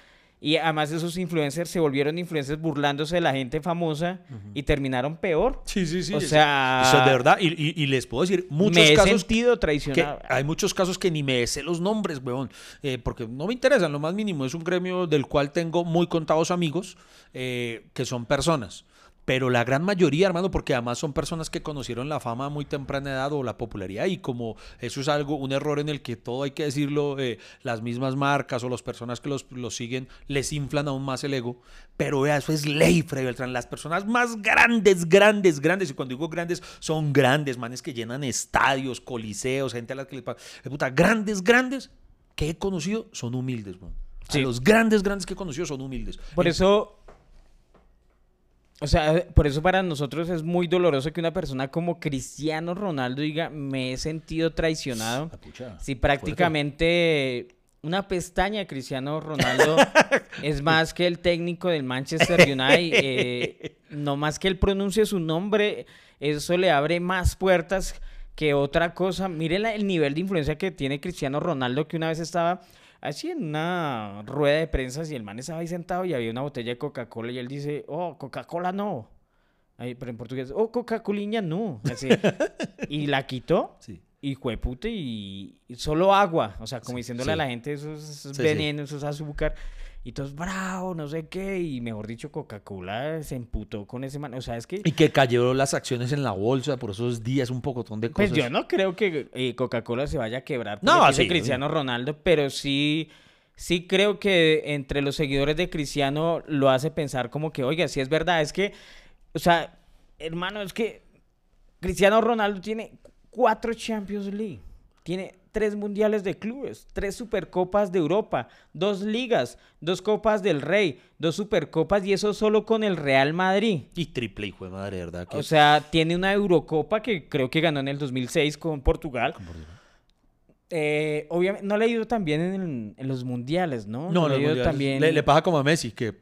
y además esos influencers se volvieron influencers burlándose de la gente famosa y terminaron peor. Sí, sí, sí. O sea, eso es de verdad. Y, y- y les puedo decir, muchos me he casos sentido que traicionado. hay muchos casos que ni me sé los nombres, weón, eh, porque no me interesan lo más mínimo. Es un gremio del cual tengo muy contados amigos eh, que son personas. Pero la gran mayoría, hermano, porque además son personas que conocieron la fama a muy temprana edad o la popularidad y como eso es algo, un error en el que todo hay que decirlo, eh, las mismas marcas o las personas que los, los siguen les inflan aún más el ego. Pero vea, eso es ley, Freddy Beltrán. Las personas más grandes, grandes, grandes, y cuando digo grandes, son grandes, manes que llenan estadios, coliseos, gente a la que les. Eh, Puta, grandes, grandes que he conocido son humildes, man. A Sí. Los grandes, grandes que he conocido son humildes. Por eso, o sea, por eso para nosotros es muy doloroso que una persona como Cristiano Ronaldo diga, me he sentido traicionado. Pucha, Si fuerte. prácticamente una pestaña de Cristiano Ronaldo <laughs> es más que el técnico del Manchester United, eh, no más que él pronuncie su nombre, eso le abre más puertas que otra cosa. Mire la- el nivel de influencia que tiene Cristiano Ronaldo, que una vez estaba así en una rueda de prensa y el man estaba ahí sentado y había una botella de Coca-Cola y él dice, oh, Coca-Cola no. Ahí, pero en portugués, oh, Coca-Coliña no. Así. <laughs> y la quitó Sí. y juepute y, y solo agua, o sea, como diciéndole a la gente eso es veneno, eso es azúcar, y todos bravo, no sé qué, y mejor dicho, Coca-Cola se emputó con ese man, o sea, es que, Y que cayeron las acciones en la bolsa por esos días, un pocotón de cosas. pues yo no creo que eh, Coca-Cola se vaya a quebrar por No, sí, Cristiano Ronaldo, pero sí, sí creo que entre los seguidores de Cristiano lo hace pensar como que, oiga, si es verdad, es que, o sea, hermano, es que Cristiano Ronaldo tiene cuatro Champions League, tiene tres mundiales de clubes, tres supercopas de Europa, dos ligas, dos copas del Rey, dos supercopas y eso solo con el Real Madrid. Y triple, hijo de madre, ¿verdad? Que- O sea, tiene una Eurocopa que creo que ganó en el 2006 con Portugal. Eh, obviamente, no le ha ido tan bien en, en los mundiales, ¿no? no, le no, ha ido también. le, le pasa como a Messi, que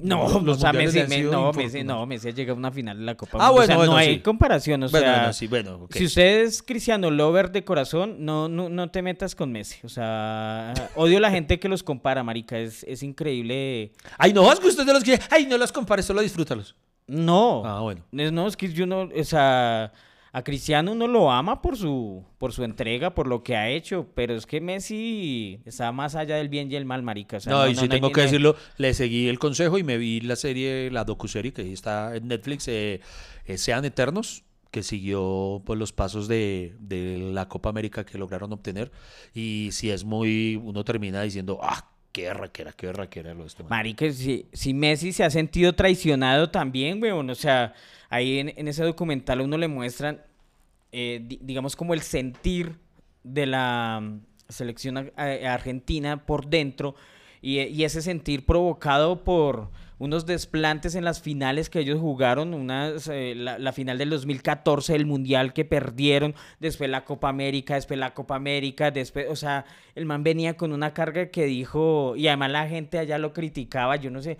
No, los o sea, Messi, le me- no. Messi, no, Messi ha llegado a una final de la Copa. Ah, Mundial. O sea, bueno, no hay comparación, o Bueno, sea, bueno, sí, bueno, ok. si usted es cristiano lover de corazón, no, no, no te metas con Messi. O sea, <laughs> odio la gente que los compara, marica, es, es increíble. Ay, no, es que usted de los que... Ay, no los compares, solo disfrútalos. No, Ah, bueno. No, es que yo no, o sea, a Cristiano uno lo ama por su, por su entrega, por lo que ha hecho, pero es que Messi está más allá del bien y el mal, marica. o sea, no, y no- si no tengo que no decirlo, le seguí el consejo y me vi la serie, la docuserie que está en Netflix, eh, eh, Sean Eternos, que siguió pues, los pasos de, de la Copa América que lograron obtener. Y si es muy, uno termina diciendo, ah, qué raquera, qué raquera lo de este man". Marica, si, si Messi se ha sentido traicionado también, weón, o sea, ahí en, en ese documental a uno le muestran, eh, di- digamos, como el sentir de la mm, selección argentina por dentro. Y ese sentir provocado por unos desplantes en las finales que ellos jugaron, unas, eh, la, la final del 2014, el Mundial que perdieron, después la Copa América, después la Copa América, después, o sea, el man venía con una carga que dijo, y además la gente allá lo criticaba, yo no sé.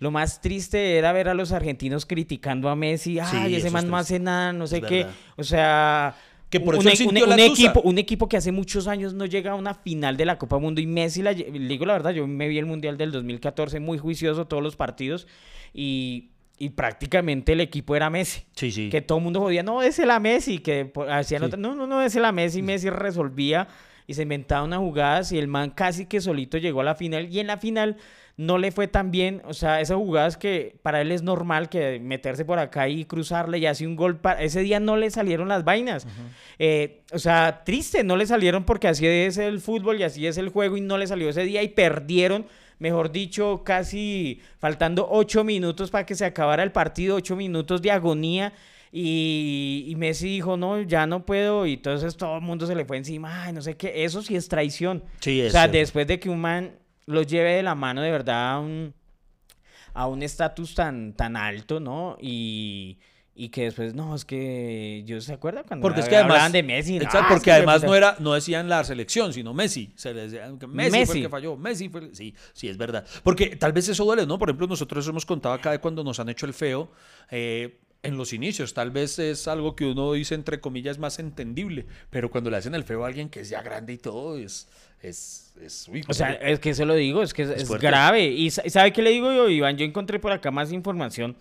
Lo más triste era ver a los argentinos criticando a Messi. Ay, ese es man no hace nada, no sé Es qué. verdad. O sea, Que por un, eso e- un- la un equipo, un equipo que hace muchos años no llega a una final de la Copa Mundo y Messi, la, digo la verdad, yo me vi el Mundial del 2014 muy juicioso todos los partidos y, y prácticamente el equipo era Messi. Sí, sí. Que todo el mundo jodía, no, es la Messi, que hacían Sí. otra- no, no, no, es la Messi, Messi resolvía y se inventaba unas jugadas y el man casi que solito llegó a la final y en la final no le fue tan bien, o sea, esas jugadas que para él es normal que meterse por acá y cruzarle y hace un gol, pa- ese día no le salieron las vainas, Eh, o sea, triste, no le salieron porque así es el fútbol y así es el juego y no le salió ese día y perdieron, mejor dicho, casi faltando ocho minutos para que se acabara el partido, ocho minutos de agonía. Y, y Messi dijo, no, ya no puedo. Y entonces todo el mundo se le fue encima. Ay, no sé qué. Eso sí es traición. Sí, o es sea, cierto. después de que un man lo lleve de la mano de verdad a un a un estatus tan, tan alto, ¿no? Y, y que después, no, es que yo se acuerda cuando Porque es que además, hablaban de Messi. Exacto, es porque que además puta- no era, no decían la selección, sino Messi. Se les decía que Messi, fue Messi. el que falló, Messi fue el- Sí, sí, es verdad. Porque tal vez eso duele, ¿no? Por ejemplo, nosotros hemos contado acá de cuando nos han hecho el feo. eh, en los inicios, tal vez es algo que uno dice entre comillas más entendible, pero cuando le hacen el feo a alguien que es ya grande y todo, es, es, es uy, O sea, es que se lo digo, es que es, grave. Y sa- ¿sabe qué le digo yo, Iván? Yo encontré por acá más información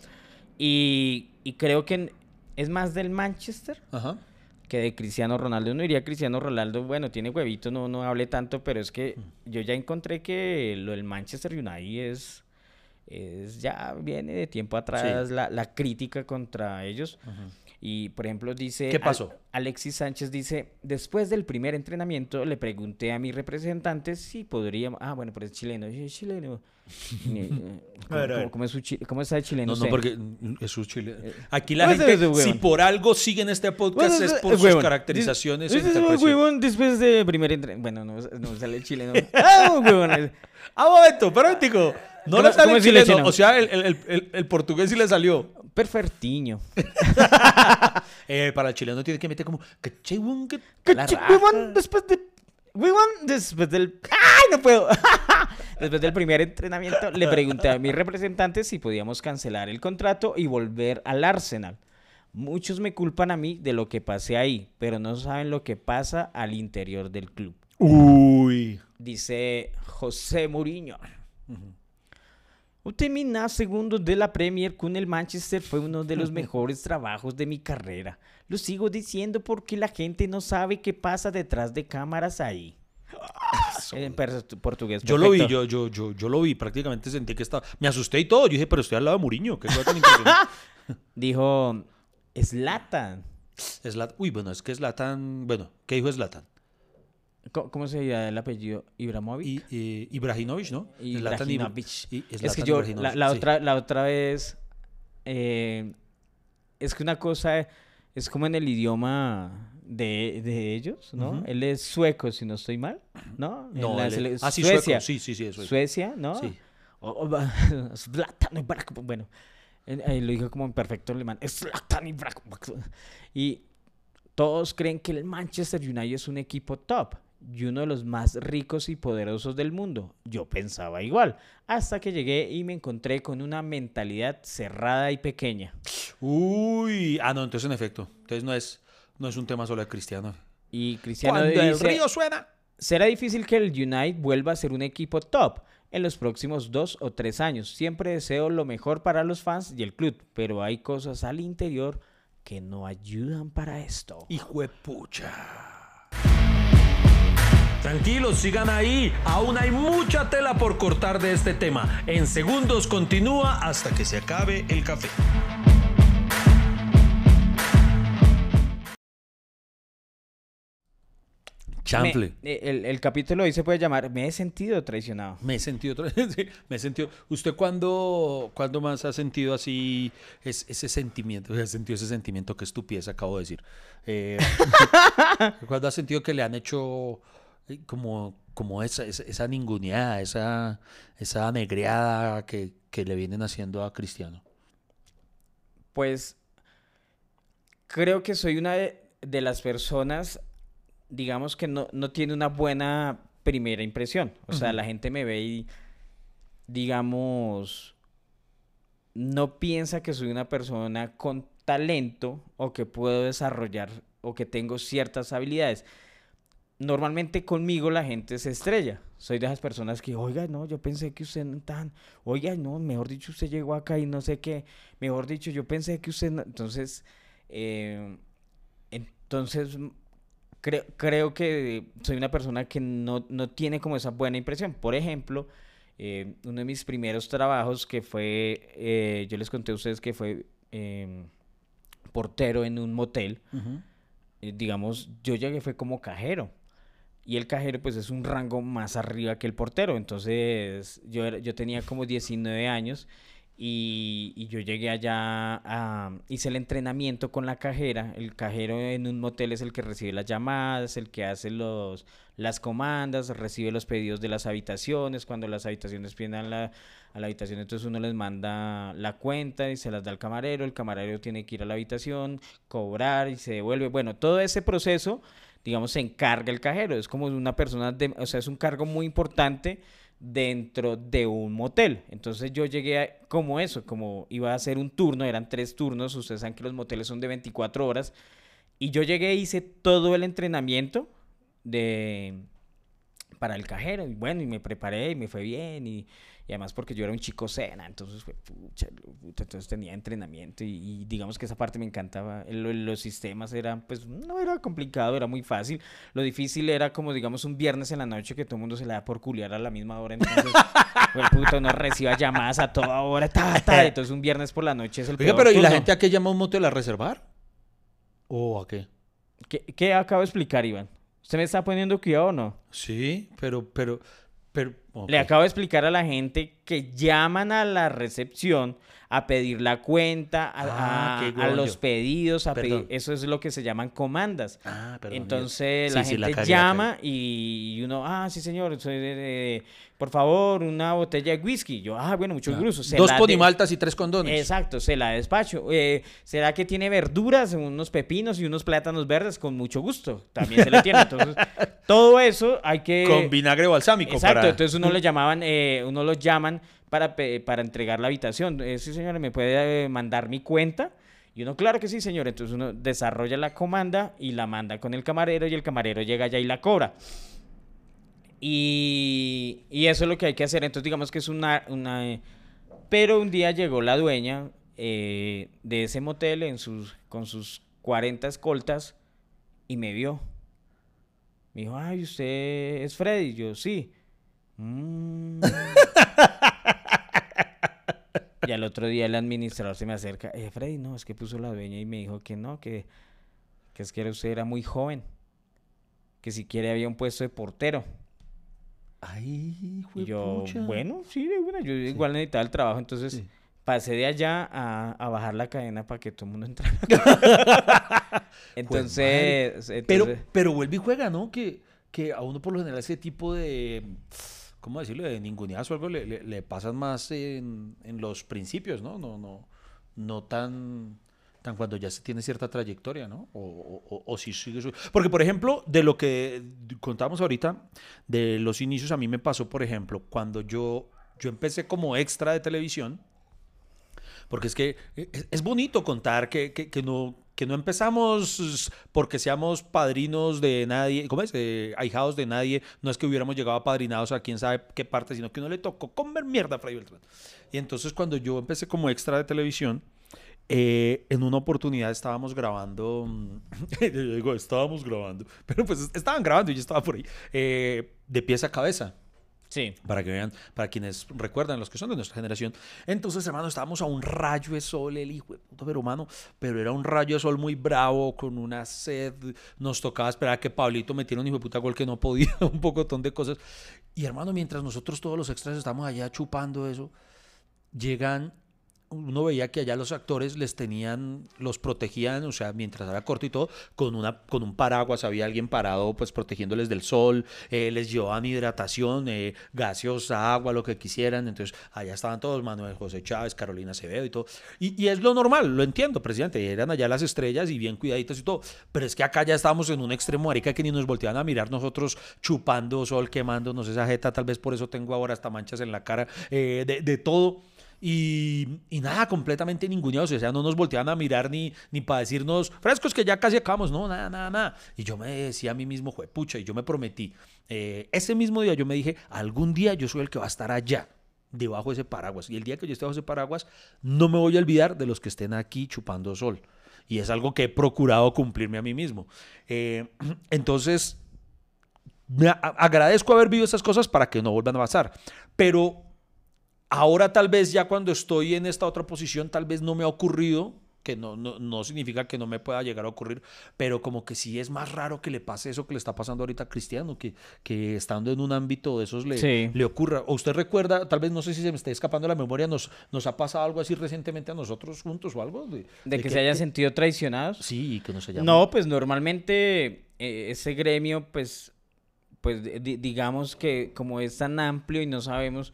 y, y creo que es más del Manchester Ajá. que de Cristiano Ronaldo. Uno diría Cristiano Ronaldo, bueno, tiene huevito, no, no hable tanto, pero es que yo ya encontré que lo del Manchester United es, es ya viene de tiempo atrás la, la crítica contra ellos. Y por ejemplo dice... ¿Qué pasó? Alexis Sánchez dice, después del primer entrenamiento le pregunté a mi representante si podríamos... Ah, bueno, pero es chileno. es chileno. Eh, <laughs> ¿Cómo, ver. cómo es su chi- cómo está el chileno? No, no, porque es su chile. Aquí la ¿Cómo es gente, ese si por algo siguen este podcast, es por sus caracterizaciones. e Dice- dice, interpretaciones. huevón después de primer entrenamiento. Bueno, no, no sale el chileno. <laughs> ah, huevón. Ah, momento, pero No ¿Cómo- le sale cómo el es chileno, chileno? o sea, el, el- el- el portugués sí le salió. Perfectiño. <laughs> Eh, para el chileno tiene que meter como... raja. huevón, después de. Después del. ¡Ay, no puedo! <laughs> después del primer entrenamiento, le pregunté a mi representante si podíamos cancelar el contrato y volver al Arsenal. Muchos me culpan a mí de lo que pasé ahí, pero no saben lo que pasa al interior del club. Uy. Dice José Mourinho. Terminar segundo de la Premier con el Manchester fue uno de los mejores trabajos de mi carrera. Lo sigo diciendo porque la gente no sabe qué pasa detrás de cámaras ahí. En per- portugués. Yo lo vi, yo, yo, yo, yo lo vi, prácticamente sentí que estaba... Me asusté y todo, yo dije, pero estoy al lado de Muriño, qué cosa tan impresionante. <laughs> Dijo Slatan. Uy, bueno, es que Zlatan... Bueno, ¿qué dijo Zlatan? ¿Cómo, se llama el apellido? Ibrahimovic. Y, y, Ibrahimovic, ¿no? Ibrahimovic. y Es que yo, la, Ibrahimovic, la sí. otra, la otra vez, eh, es que una cosa es como en el idioma de, de ellos, ¿no? Él es sueco, si no estoy mal, ¿no? No, él es- ah, sí, Suecia. sueco, sí, sí, sí, es sueco. Suecia, ¿no? Sí. O- o- <laughs> bueno, eh, lo dijo como en perfecto alemán. Y todos creen que el Manchester United es un equipo top y uno de los más ricos y poderosos del mundo. Yo pensaba igual, hasta que llegué y me encontré con una mentalidad cerrada y pequeña. Uy, ah, no, entonces en efecto, entonces no es, no es un tema solo de Cristiano. Y Cristiano Cuando el dice, río suena. será difícil que el United vuelva a ser un equipo top en los próximos dos o tres años. Siempre deseo lo mejor para los fans y el club, pero hay cosas al interior que no ayudan para esto. Hijo de pucha. Tranquilos, sigan ahí. Aún hay mucha tela por cortar de este tema. En segundos continúa hasta que se acabe el café. Chample. Me- el, el capítulo hoy se puede llamar Me he sentido traicionado. Me he sentido, <laughs> sí, me he sentido. ¿Usted cuándo, cuándo más ha sentido así es- ese sentimiento? ¿Ha sentido ese sentimiento que estupidez acabo de decir? Eh, <laughs> ¿Cuándo ha sentido que le han hecho como, como esa, esa, esa ninguneada, esa, esa negreada que, que le vienen haciendo a Cristiano? Pues creo que soy una de, de las personas, digamos que no, no tiene una buena primera impresión. O sea, la gente me ve y, digamos, no piensa que soy una persona con talento o que puedo desarrollar o que tengo ciertas habilidades. Normalmente conmigo la gente se estrella. Soy de esas personas que, oiga, no, yo pensé que usted no tan, oiga, no, mejor dicho, usted llegó acá y no sé qué, mejor dicho, yo pensé que usted, no... entonces, eh, entonces, creo, creo que soy una persona que no, no tiene como esa buena impresión. Por ejemplo, eh, uno de mis primeros trabajos que fue, eh, yo les conté a ustedes que fue eh, portero en un motel. Eh, digamos, yo llegué fue como cajero. Y el cajero pues es un rango más arriba que el portero. Entonces yo, era- yo tenía como 19 años y, yo llegué allá, hice el entrenamiento con la cajera. El cajero en un motel es el que recibe las llamadas, el que hace los, las comandas, recibe los pedidos de las habitaciones. Cuando las habitaciones piden la, a la habitación, entonces uno les manda la cuenta y se las da al camarero. El camarero tiene que ir a la habitación, cobrar y se devuelve. Bueno, todo ese proceso, digamos, se encarga el cajero. Es como una persona, de, o sea, es un cargo muy importante dentro de un motel. Entonces yo llegué como eso, como iba a hacer un turno, eran tres turnos, ustedes saben que los moteles son de 24 horas, y yo llegué hice todo el entrenamiento de para el cajero, y bueno, y me preparé y me fue bien, y, y además porque yo era un chico cena, entonces fue, pucha, entonces tenía entrenamiento y, y digamos que esa parte me encantaba, El- los sistemas eran, pues no era complicado, era muy fácil, lo difícil era como digamos un viernes en la noche que todo el mundo se le da por culiar a la misma hora, entonces, <laughs> pues puta, uno reciba llamadas a toda hora, ta, ta, entonces un viernes por la noche es el Oiga, peor pero ¿y la gente a qué llama a un motel a reservar? ¿O a qué? ¿Qué, qué acabo de explicar, Iván? ¿Usted me está poniendo cuidado o no? Sí, pero, pero, pero... Le acabo de explicar a la gente que llaman a la recepción a pedir la cuenta, a, Ah, a- los pedidos, a pedir, eso es lo que se llaman comandas. Ah, perdón. Entonces Sí, la sí, gente la cagué, la llama y uno, ah, sí señor, soy de- de- por favor, una botella de whisky. Yo, ah, bueno, mucho gusto. se Dos de- ponimaltas y tres condones. Exacto, se la despacho. Eh, ¿Será que tiene verduras, unos pepinos y unos plátanos verdes? Con mucho gusto. También se le tiene. Entonces, <laughs> todo eso hay que... Con vinagre balsámico. Exacto, para- entonces uno le <laughs> llamaban, eh, uno lo llaman para, para entregar la habitación. Eh, sí, señor, ¿me puede eh, mandar mi cuenta? Y uno, claro que sí, señor. Entonces uno desarrolla la comanda y la manda con el camarero y el camarero llega allá y la cobra. Y, eso es lo que hay que hacer. Entonces digamos que es una... una eh, pero un día llegó la dueña eh, de ese motel en sus, con sus 40 escoltas y me vio. Me dijo, ay, ¿usted es Freddy? Yo, sí. "Mm". y al otro día el administrador se me acerca, eh, Freddy, no, es que puso la dueña y me dijo que no, que, que es que usted era muy joven, que si quiere había un puesto de portero. Ay, Y yo, bueno, sí, de una, yo igual necesitaba el trabajo, entonces Sí. pasé de allá a, a bajar la cadena para que todo el mundo entrara. <laughs> entonces, Pero, entonces- pero vuelve y juega, ¿no? Que, que a uno por lo general ese tipo de, ¿cómo decirlo? De ninguneadas o algo le, le- le pasan más en, en los principios, ¿no? No, no, no tan, tan cuando ya se tiene cierta trayectoria, ¿no? O, o- o- si sigue su- Porque, por ejemplo, de lo que contábamos ahorita, de los inicios, a mí me pasó, por ejemplo, cuando yo, yo empecé como extra de televisión, porque es que es, es bonito contar que, que- que no, que no empezamos porque seamos padrinos de nadie, ¿cómo es? Eh, ahijados de nadie. No es que hubiéramos llegado apadrinados a quién sabe qué parte, sino que uno le tocó comer mierda a Freddy Beltrán. Y entonces cuando yo empecé como extra de televisión, eh, en una oportunidad estábamos grabando, mm, <laughs> yo digo, estábamos grabando, pero pues estaban grabando y yo estaba por ahí, eh, de pies a cabeza sí. para que vean, para quienes recuerdan, los que son de nuestra generación. Entonces, hermano, estábamos a un rayo de sol, el hijo de puta, pero hermano, pero era un rayo de sol muy bravo, con una sed. Nos tocaba esperar a que Pablito metiera un hijo de puta gol que no podía, <laughs> un pocotón de cosas. Y hermano, mientras nosotros todos los extras estamos allá chupando eso, llegan uno veía que allá los actores les tenían, los protegían, o sea, mientras era corto y todo, con, una, con un paraguas, había alguien parado pues protegiéndoles del sol, eh, les llevaban hidratación, eh, gaseosa, agua, lo que quisieran, entonces allá estaban todos, Manuel José Chávez, Carolina Acevedo y todo, y, y es lo normal, lo entiendo, presidente, eran allá las estrellas y bien cuidaditos y todo, pero es que acá ya estábamos en un extremo, marica, que ni nos volteaban a mirar nosotros chupando sol, quemándonos esa jeta, tal vez por eso tengo ahora hasta manchas en la cara, eh, de, de todo. Y, y, nada, completamente ninguneados. O sea, no nos volteaban a mirar ni, ni para decirnos, frescos que ya casi acabamos. No, nada, nada, nada. Y yo me decía a mí mismo, pucha, y yo me prometí. Eh, ese mismo día yo me dije, algún día yo soy el que va a estar allá, debajo de ese paraguas. Y el día que yo esté bajo ese paraguas, no me voy a olvidar de los que estén aquí chupando sol. Y es algo que he procurado cumplirme a mí mismo. Eh, <clears throat> entonces, me agradezco haber vivido esas cosas para que no vuelvan a pasar. Pero Ahora tal vez ya cuando estoy en esta otra posición, tal vez no me ha ocurrido, que no, no, no, significa que no me pueda llegar a ocurrir, pero como que sí es más raro que le pase eso que le está pasando ahorita a Cristiano, que, que estando en un ámbito de esos le, sí. le ocurra. O usted recuerda, tal vez no sé si se me está escapando la memoria, nos, nos ha pasado algo así recientemente a nosotros juntos o algo. ¿De, de, de que, se hayan sentido traicionados? Sí, y que no se llaman. No, pues normalmente eh, ese gremio, pues, pues digamos que como es tan amplio y no sabemos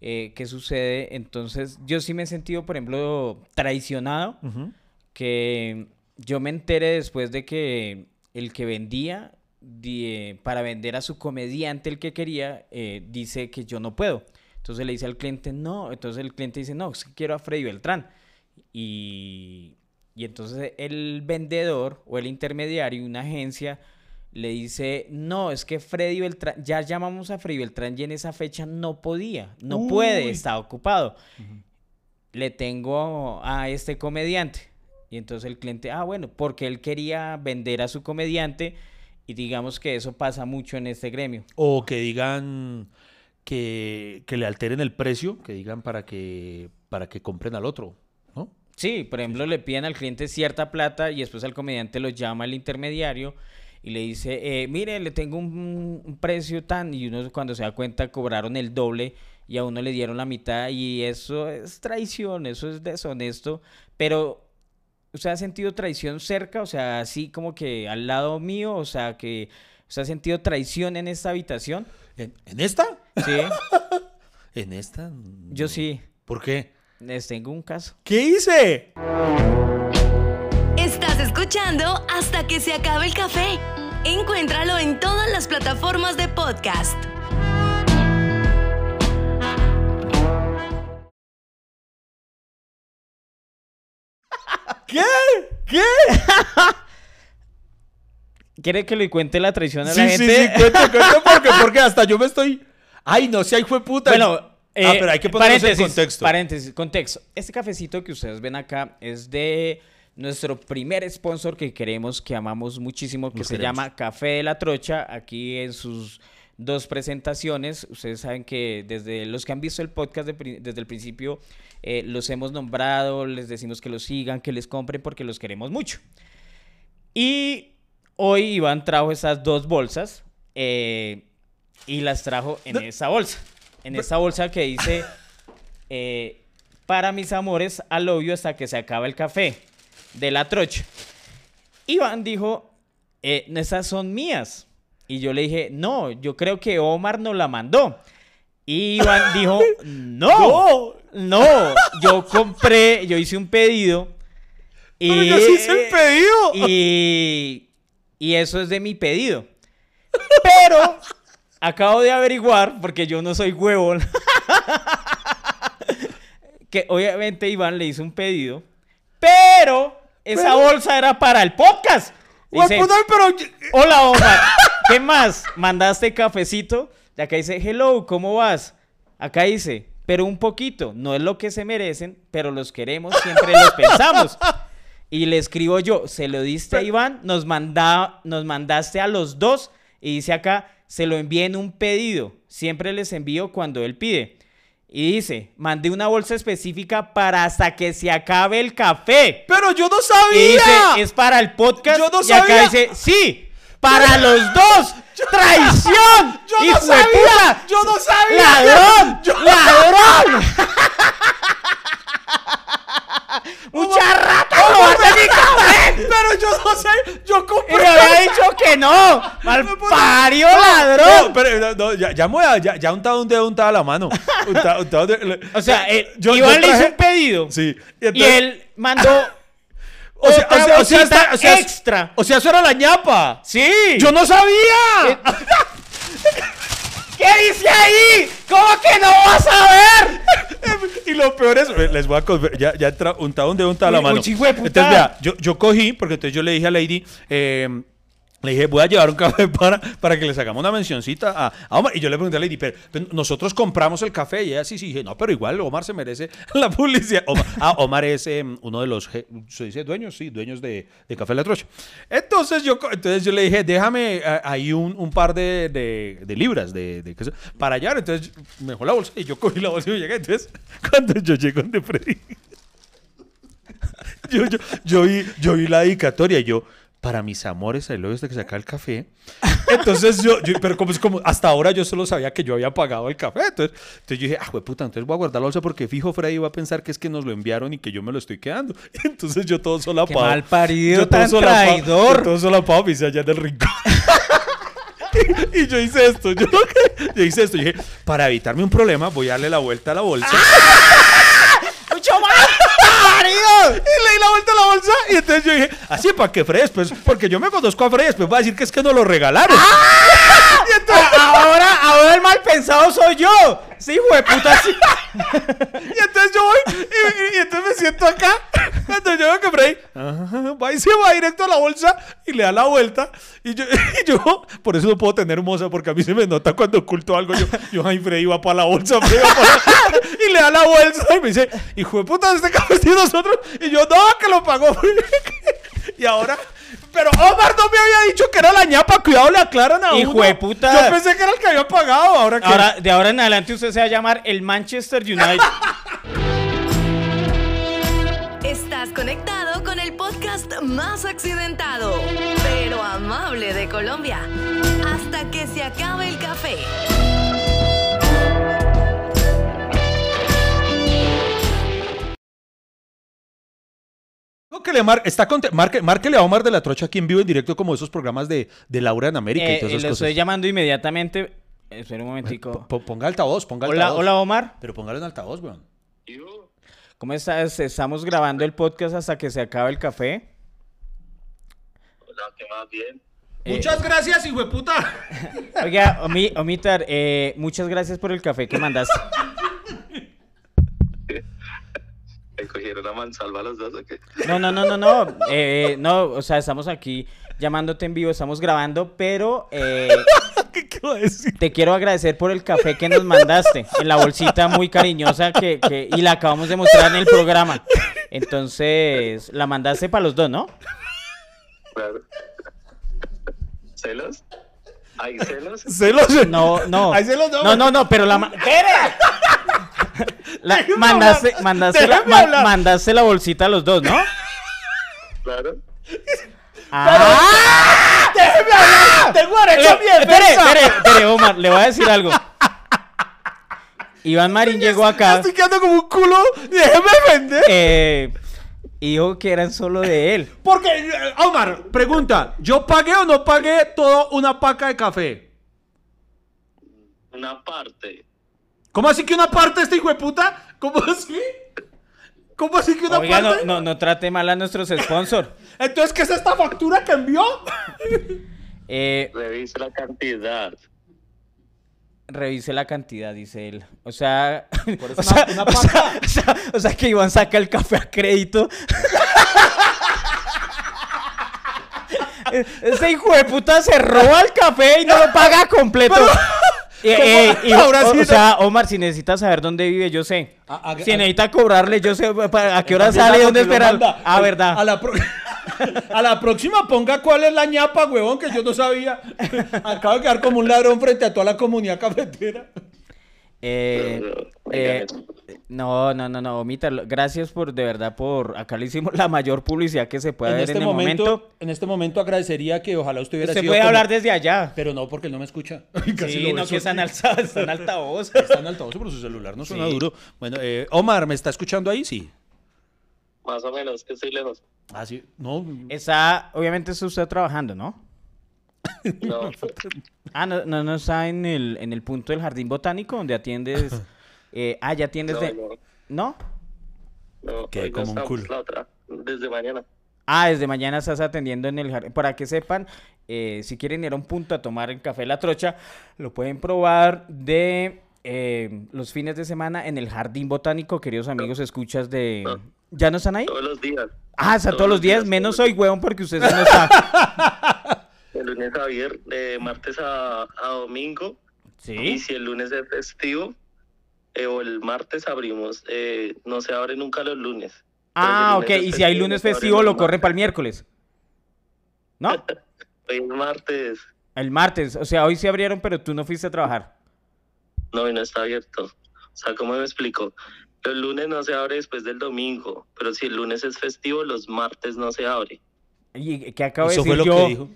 eh, qué sucede. Entonces, yo sí me he sentido, por ejemplo, traicionado, uh -huh. que yo me enteré después de que el que vendía die, para vender a su comediante, el que quería, eh, dice que yo no puedo. Entonces le dice al cliente, no. Entonces el cliente dice, no, es que quiero a Freddy Beltrán. Y, y entonces el vendedor o el intermediario, una agencia, le dice, no, es que Freddy Beltrán, ya llamamos a Freddy Beltrán y en esa fecha no podía, no Uy. puede, está ocupado. Uh -huh. Le tengo a este comediante. Y entonces el cliente, ah, bueno, porque él quería vender a su comediante y digamos que eso pasa mucho en este gremio. O que digan que, que le alteren el precio, que digan para que, para que compren al otro, ¿no? Sí, por ejemplo, le piden al cliente cierta plata y después al comediante lo llama el intermediario y le dice, eh, mire, le tengo un, un, precio tan, y uno cuando se da cuenta cobraron el doble y a uno le dieron la mitad y eso es traición, eso es deshonesto, pero ¿usted ha sentido traición cerca? O sea, así como que al lado mío, o sea, que ¿usted ha sentido traición en esta habitación? ¿En, ¿en esta? Sí. <laughs> ¿En esta? Yo sí. ¿Por qué? Les tengo un caso. ¿Qué hice? Estás escuchando hasta que se acabe el café. Encuéntralo en todas las plataformas de podcast. ¿Qué? ¿Qué? <laughs> ¿Quiere que le cuente la traición a sí, la sí, gente? Sí, sí, cuente, cuente, <laughs> porque, porque hasta yo me estoy... Ay, no, si ahí fue puta. Bueno, eh, ah, pero hay que ponerlo en contexto. Paréntesis, contexto. Este cafecito que ustedes ven acá es de nuestro primer sponsor que queremos, que amamos muchísimo, que Nos se queremos. llama Café de la Trocha, aquí en sus dos presentaciones. Ustedes saben que desde los que han visto el podcast de, desde el principio, eh, los hemos nombrado, les decimos que los sigan, que les compren, porque los queremos mucho. Y hoy Iván trajo esas dos bolsas eh, y las trajo en no. esa bolsa. En esa bolsa que dice, <laughs> eh, para mis amores, al obvio hasta que se acaba el café de la trocha. Iván dijo, eh, esas son mías. Y yo le dije, no, yo creo que Omar nos la mandó. Y Iván <laughs> dijo, no, no, yo compré, yo hice un pedido. Y, Pero yo sí hice el pedido. Y, y eso es de mi pedido. Pero acabo de averiguar, porque yo no soy huevón, <laughs> que obviamente Iván le hizo un pedido, pero esa pero... bolsa era para el podcast. Dice, pero... Hola, <laughs> Omar. ¿Qué más? ¿Mandaste cafecito? Y acá dice, hello, ¿cómo vas? Acá dice, pero un poquito. No es lo que se merecen, pero los queremos, siempre los <laughs> pensamos. Y le escribo yo, se lo diste a Iván, nos, manda, nos mandaste a los dos. Y dice acá, se lo envié en un pedido. Siempre les envío cuando él pide. Y dice, mandé una bolsa específica para hasta que se acabe el café. Pero yo no sabía. Y dice, es para el podcast. Yo no y acá dice, sí, para los dos. ¡Traición! <laughs> Yo no sabía. Yo no sabía. ¡Ladrón! <laughs> Yo... ¡Ladrón! <laughs> ¡Mucha rata lo va a! Pero yo no sé, yo compré. Y le había dicho que no. ¡Mal pario ladrón! No, pero ya, ya, a, ya, ya untado un dedo, untaba la mano. O sea, eh, yo, Iván le hizo un pedido. Sí. Y, él mandó. <laughs> O sea, o, sea, o sea, extra. O sea, eso era la ñapa. Sí. Yo no sabía. Eh, <laughs> ¿Qué dice ahí? ¿Cómo que no vas a ver? <laughs> y lo peor es, les voy a conver- ya, ya entra- untado un dedo, untado la mano. Entonces, vea, yo, yo cogí, porque entonces yo le dije a Lady, eh, le dije, voy a llevar un café <laughs> para, para que les hagamos una mencioncita a, Omar. Y yo le pregunté a Lady, pero, pero nosotros compramos el café. Y ella sí, sí, dije, no, pero igual Omar se merece <laughs> la publicidad. Omar, ah, Omar es eh, uno de los, ¿se dice dueños? Sí, dueños de, de Café La Trocha. Entonces yo, entonces yo le dije, déjame ahí un, un par de, de- de libras de, de para allá. Entonces me dejó la bolsa y yo cogí la bolsa y llegué. Entonces, <laughs> cuando yo llego donde Freddy, yo, yo, yo, vi, yo vi la dedicatoria y yo, para mis amores, ahí luego hasta que saca el café. Entonces yo, yo- pero como es como, hasta ahora yo solo sabía que yo había pagado el café. Entonces, entonces yo dije, ah, puta, entonces voy a guardar la bolsa porque fijo Freddy va a pensar que es que nos lo enviaron y que yo me lo estoy quedando. <laughs> Entonces yo todo solapado. Qué malparido, Yo todo tan solapado- traidor. yo todo solapado me hice allá en el rincón. <laughs> y, y yo hice esto, yo, <laughs> yo hice esto. Y dije, para evitarme un problema, voy a darle la vuelta a la bolsa. Y le di la vuelta a la bolsa y entonces yo dije, así para que Fred después, porque yo me conozco a Fred después va a decir que es que no lo regalaron. <laughs> Y entonces, Ahora, ahora el mal pensado soy yo. Sí, hijo de puta. sí. <laughs> y entonces yo voy y, y- y entonces me siento acá. Cuando yo veo que Freddy ajá, va y se va directo a la bolsa y le da la vuelta. Y yo, <laughs> y yo por eso no puedo tener moza, porque a mí se me nota cuando oculto algo. Yo, yo ay, Freddy va para la bolsa, Freddy va para la Y le da la bolsa y me dice, hijo de puta, este café es de nosotros. Y yo, no, que lo pagó. <laughs> y ahora. Pero Omar no me había dicho que era la ñapa, cuidado, le aclaran a Hijo uno. de puta. Yo pensé que era el que había pagado, ahora que. Ahora, de ahora en adelante usted se va a llamar el Manchester United. <laughs> Estás conectado con el podcast más accidentado, pero amable de Colombia. Hasta que se acabe el café. Que le mar- está marque- márquele a Omar de la Trocha aquí en vivo en directo como esos programas de, de Laura en América y Eh, todas eh, esas lo cosas. estoy llamando inmediatamente. Espera un momentico. Po- ponga altavoz, ponga Hola, altavoz. hola Omar. Pero póngalo en altavoz, weón. ¿Cómo estás? Estamos grabando el podcast hasta que se acabe el café. Hola, ¿qué más? Bien. Eh, Muchas gracias, hijo de puta. <laughs> Oiga, Omi- Omitar, eh, muchas gracias por el café que mandaste. <laughs> ¿Me cogieron a mansalva los dos o qué? No, no, no, no, no. eh, eh, no, o sea, estamos aquí llamándote en vivo, estamos grabando, pero eh, <laughs> ¿Qué, qué va a decir? te quiero agradecer por el café que nos mandaste en la bolsita muy cariñosa que, que- y la acabamos de mostrar en el programa. Entonces, la mandaste para los dos, ¿no? Claro. ¿Celos? ¿Hay celos? Celos. No, no. Ahí se los doy. No, no, no, pero la ¡Espere! La- mandaste, mandaste, la, mandaste la bolsita a los dos, ¿no? Claro. ¡Ah! ¡Déjeme hablar! ¡Tengo derecho a mi Espere, defensa! espere, espere, Omar, le voy a decir algo. Iván Marín llegó acá Estoy quedando como un culo. Déjeme defender. eh, y dijo que eran solo de él. Porque, eh, Omar, pregunta. ¿Yo pagué o no pagué toda una paca de café? Una parte. ¿Cómo así que una parte este hijo de puta? ¿Cómo así? ¿Cómo así que una Oiga, no, parte? no, no trate mal a nuestros sponsors. <laughs> Entonces, ¿qué es esta factura que envió? <laughs> Eh, Revise la cantidad. revise la cantidad, dice él. O sea, <laughs> eso o, sea, una- una o sea- paca. o sea- o sea que Iván saca el café a crédito. Ese hijo de puta se roba el café y no lo paga completo. Eh, eh, <laughs> y- Ahora o, sí o sea, Omar, si necesitas saber dónde vive, yo sé. A- a- si a- necesita cobrarle, yo sé para- a qué hora sale dónde esperar. Ah, A- verdad. A la, pro- <laughs> a la próxima ponga cuál es la ñapa, huevón, que yo no sabía. <laughs> Acabo de quedar como un ladrón frente a toda la comunidad cafetera. Eh, eh, no, no, no, no, omítalo. Gracias por, de verdad, por. Acá le hicimos la mayor publicidad que se puede En ver este en el momento, momento. en este momento agradecería que ojalá usted hubiera Se sido puede como- hablar desde allá. Pero no, porque él no me escucha. <laughs> Casi Sí, no, que <laughs> está en, así. alza, <laughs> está en altavoz. Está en altavoz por su celular, no suena Sí. duro. Bueno, eh, Omar, ¿me está escuchando ahí? Sí. Más o menos, que estoy lejos. Ah, sí. No. Está, obviamente, está usted trabajando, ¿no? No, Ah, no, no, no está en el, en el punto del jardín botánico donde atiendes. eh, ah, ya atiendes no, de. no, ¿No? como un culo. la otra, desde mañana. Ah, desde mañana estás atendiendo en el jardín. Para que sepan, eh, si quieren ir a un punto a tomar el café La Trocha, lo pueden probar de eh, los fines de semana en el jardín botánico, queridos amigos, escuchas de. No. ¿Ya no están ahí? Todos los días. Ah, está todos todos los días, días, menos todos hoy, huevón, porque usted no está. <laughs> Lunes a viernes, de martes a, a domingo. ¿Sí? Y si el lunes es festivo, eh, o el martes abrimos, eh, no se abre nunca los lunes. Ah, ok. Y si hay lunes se festivo, lo martes. para el miércoles. ¿No? <laughs> Hoy es martes. El martes. O sea, hoy sí abrieron, pero tú no fuiste a trabajar. No, y no está abierto. O sea, ¿cómo me explico? Los lunes no se abre después del domingo, pero si el lunes es festivo, los martes no se abre. ¿Y qué acabo de Eso decir fue lo yo? que dijo.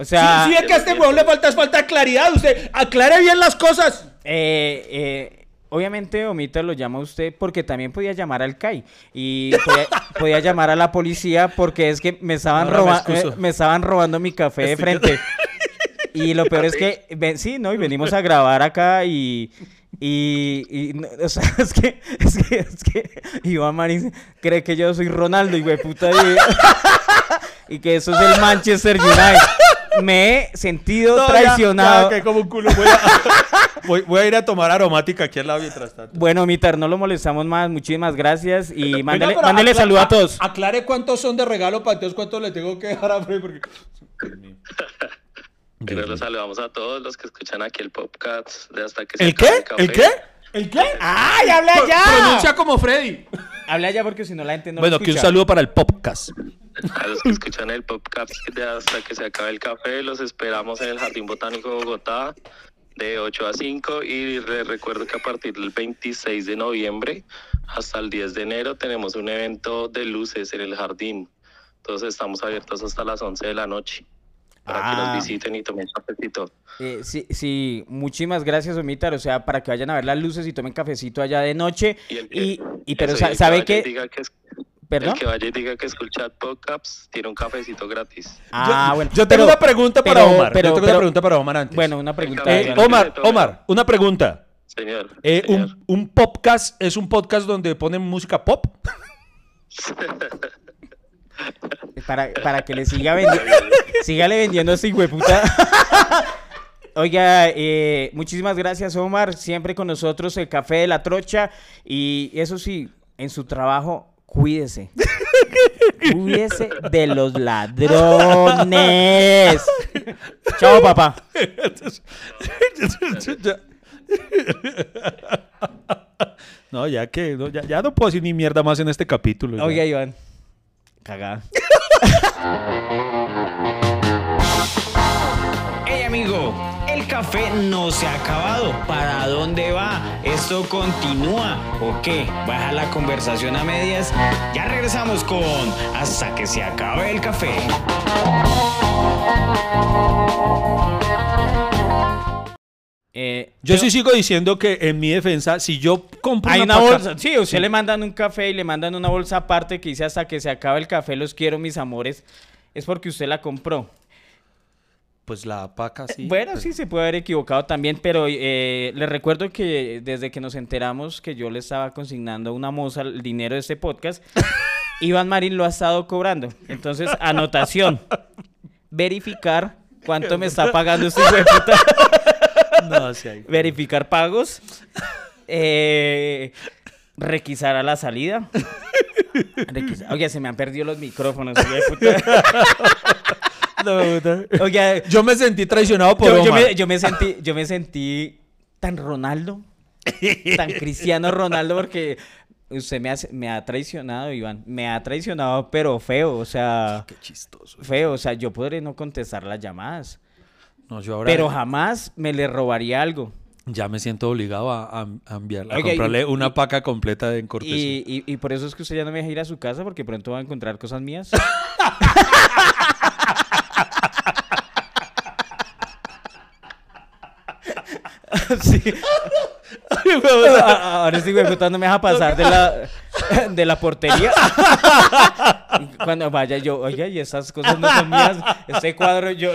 O sea, sí, sí, es que a este huevón le falta, falta claridad. Usted aclare bien las cosas. eh, eh, obviamente Omita lo llama a usted porque también podía llamar al CAI y podía, <laughs> podía llamar a la policía porque es que me estaban, me roba- eh, me estaban robando mi café de frente. Y lo peor es que, <laughs> ven- sí, ¿no? Y venimos a grabar acá y... Y, y no, o sea, <laughs> es que, es que, es que Iván Marín cree que yo soy Ronaldo y güey puta y, y que eso es el Manchester United. Me he sentido No, traicionado. ya, que como un culo. Voy a, <laughs> voy, voy a ir a tomar aromática aquí al lado mientras tanto. Bueno, Mitar, no lo molestamos más. Muchísimas gracias y mándale, acla- saludo a todos. Aclare cuántos son de regalo para entonces cuántos le tengo que dejar a Freddy. Porque... <laughs> Pero los saludamos a todos los que escuchan aquí el podcast de hasta que se ¿El qué? café. ¿El qué? ¿El qué? ¡Ay, habla ya! Pronuncia como Freddy. Habla ya porque si no la gente no bueno, lo que un saludo para el podcast. A los que escuchan el podcast de hasta que se acabe el café, los esperamos en el Jardín Botánico de Bogotá de 8 a 5 y les recuerdo que a partir del 26 de noviembre hasta el 10 de enero tenemos un evento de luces en el jardín. Entonces estamos abiertos hasta las 11 de la noche para que Ah. nos visiten y tomen cafecito. Eh, sí, sí, muchísimas gracias, Omitar. O sea, para que vayan a ver las luces y tomen cafecito allá de noche. Y, el que- Y, y pero ¿sabe qué? diga que es- ¿Perdón? El que vaya y diga que escucha podcasts tiene un cafecito gratis. Ah, yo, bueno. yo tengo pero- una pregunta para pero- Omar. pero- yo tengo pero- una pregunta para Omar antes. Bueno, una pregunta. Eh. Omar, Omar, una pregunta. Señor. Eh, señor. un, un podcast es un podcast donde ponen música pop. <laughs> Para, para que le siga vendiendo. <laughs> Sígale vendiendo a este hueputa. <laughs> Oiga, eh, muchísimas gracias, Omar. Siempre con nosotros el café de la trocha. Y eso sí, en su trabajo, cuídese. Cuídese de los ladrones. Chao, papá. no, ya que no, ya, ya no puedo decir ni mierda más en este capítulo. ya. Oiga, Iván. Cagada. <laughs> Amigo, el café no se ha acabado. ¿Para dónde va? ¿Esto continúa o qué? ¿Baja la conversación a medias? Ya regresamos con Hasta que se acabe el café. Eh, Yo sí sigo diciendo que en mi defensa, si yo compro Hay una bolsa, sí, usted le mandan un café y le mandan una bolsa aparte que dice hasta que se acabe el café, los quiero, mis amores. Es porque usted la compró. Pues la paca sí. bueno, pues- sí, se puede haber equivocado también, pero eh, le recuerdo que desde que nos enteramos que yo le estaba consignando a una moza el dinero de este podcast, <laughs> Iván Marín lo ha estado cobrando. Entonces, anotación. Verificar cuánto me está pagando este hijo de puta. <laughs> No, sí hay- verificar pagos, eh, requisar a la salida. <laughs> Requisar- Oye, se me han perdido los micrófonos. hijo de puta. No, <laughs> Yo me sentí traicionado por yo, yo Omar. me, yo me sentí, yo me sentí tan Ronaldo, tan Cristiano Ronaldo, porque usted me, ha traicionado, Iván. Me ha traicionado, pero feo, o sea, Qué chistoso. feo. O sea, yo podré no contestar las llamadas, No, yo ahora pero jamás me le robaría algo. ya me siento obligado a, a- a enviarle, a Oiga, y- comprarle y- una paca completa de en cortesía. Y por eso es que usted ya no me deja ir a su casa porque pronto va a encontrar cosas mías. <laughs> <laughs> sí. Ahora sí, güey, puta, no me deja pasar de la, <laughs> de la portería. <laughs> Cuando vaya yo, oye, y esas cosas no son mías. Este cuadro yo.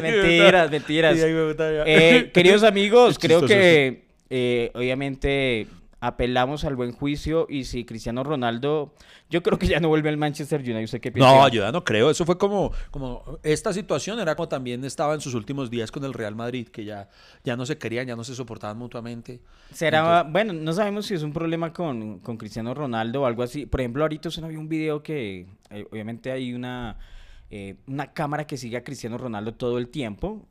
mentiras, mentiras. Eh, queridos amigos, creo que eh, obviamente apelamos al buen juicio y si Cristiano Ronaldo, yo creo que ya no vuelve al Manchester United. ¿Usted qué piensa? No, yo ya no creo. Eso fue como, como esta situación era como también estaba en sus últimos días con el Real Madrid, que ya, ya no se querían, ya no se soportaban mutuamente. Será, bueno, no sabemos si es un problema con, con Cristiano Ronaldo o algo así. Por ejemplo, ahorita usted no vio un video que eh, obviamente hay una, eh, una cámara que sigue a Cristiano Ronaldo todo el tiempo.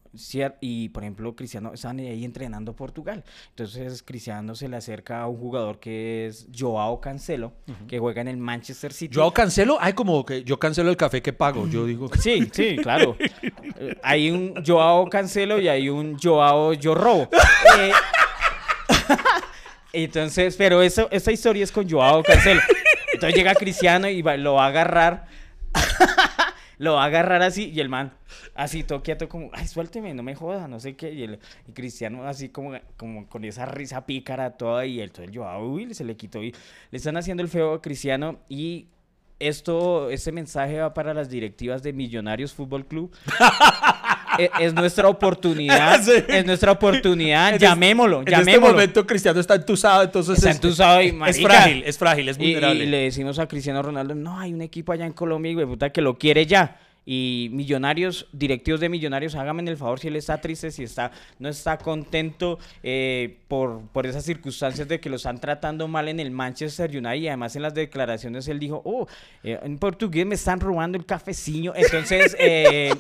Y por ejemplo, Cristiano estaban ahí entrenando Portugal. Entonces, Cristiano se le acerca a un jugador que es Joao Cancelo, que juega en el Manchester City. Yo cancelo, ay, como que yo cancelo el café que pago. Yo digo que <laughs> Sí, sí, claro. <laughs> Hay un Joao Cancelo y hay un Joao Yo Robo. <laughs> Eh, entonces, pero eso, esta historia es con Joao Cancelo. Entonces llega Cristiano y va- lo va a agarrar. Lo va agarrar así y el man así todo quieto como, ay, suélteme, no me joda, no sé qué. Y, el, y Cristiano así como, como con esa risa pícara toda y el, todo el Joao uy, se le quitó y le están haciendo el feo a Cristiano y esto, este mensaje va para las directivas de Millonarios Fútbol Club. <laughs> es, es nuestra oportunidad, <laughs> Sí. es nuestra oportunidad, En llamémoslo, En este momento Cristiano está entusado, entonces Está es, entusado y, es frágil, es frágil, es y- y, vulnerable. le decimos a Cristiano Ronaldo, no, hay un equipo allá en Colombia, güey, puta, que lo quiere ya. Y Millonarios, directivos de Millonarios, háganme el favor si él está triste, si está, no está contento eh, por, por esas circunstancias de que lo están tratando mal en el Manchester United. Y además en las declaraciones él dijo, oh, eh, en portugués me están robando el cafecillo. Entonces, eh,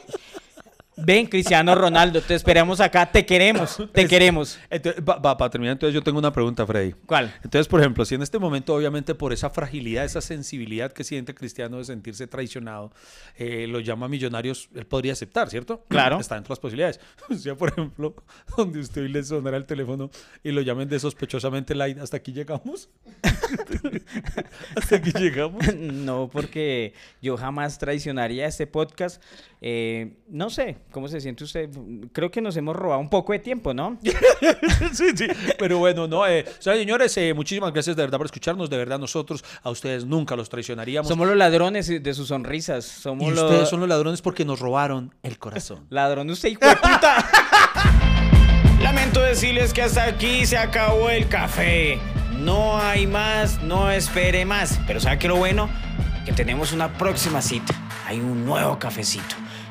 ven, Cristiano Ronaldo, te esperamos acá, te queremos, te Es- queremos. Entonces, va- va, para terminar, entonces yo tengo una pregunta, Freddy. ¿Cuál? Entonces, por ejemplo, si en este momento, obviamente, por esa fragilidad, esa sensibilidad que siente Cristiano de sentirse traicionado, eh, lo llama Millonarios, él podría aceptar, ¿cierto? Claro. Está dentro de las posibilidades. <laughs> O sea, por ejemplo, <laughs> donde usted hoy le sonará el teléfono y lo llamen de sospechosamente light, ¿hasta aquí llegamos? <laughs> ¿Hasta aquí llegamos? No, porque yo jamás traicionaría este podcast. Eh, no sé, ¿cómo se siente usted? Creo que nos hemos robado un poco de tiempo, ¿no? <laughs> sí, sí. Pero bueno, no. Eh, o sea, señores, eh, muchísimas gracias de verdad por escucharnos. De verdad, nosotros a ustedes nunca los traicionaríamos. Somos los ladrones de sus sonrisas. Somos y los ustedes son los ladrones porque nos robaron el corazón. <laughs> ladrones. Usted, hijo de puta. <laughs> Lamento decirles que hasta aquí se acabó el café. No hay más, no espere más. Pero ¿sabe qué lo bueno? Que tenemos una próxima cita. Hay un nuevo cafecito.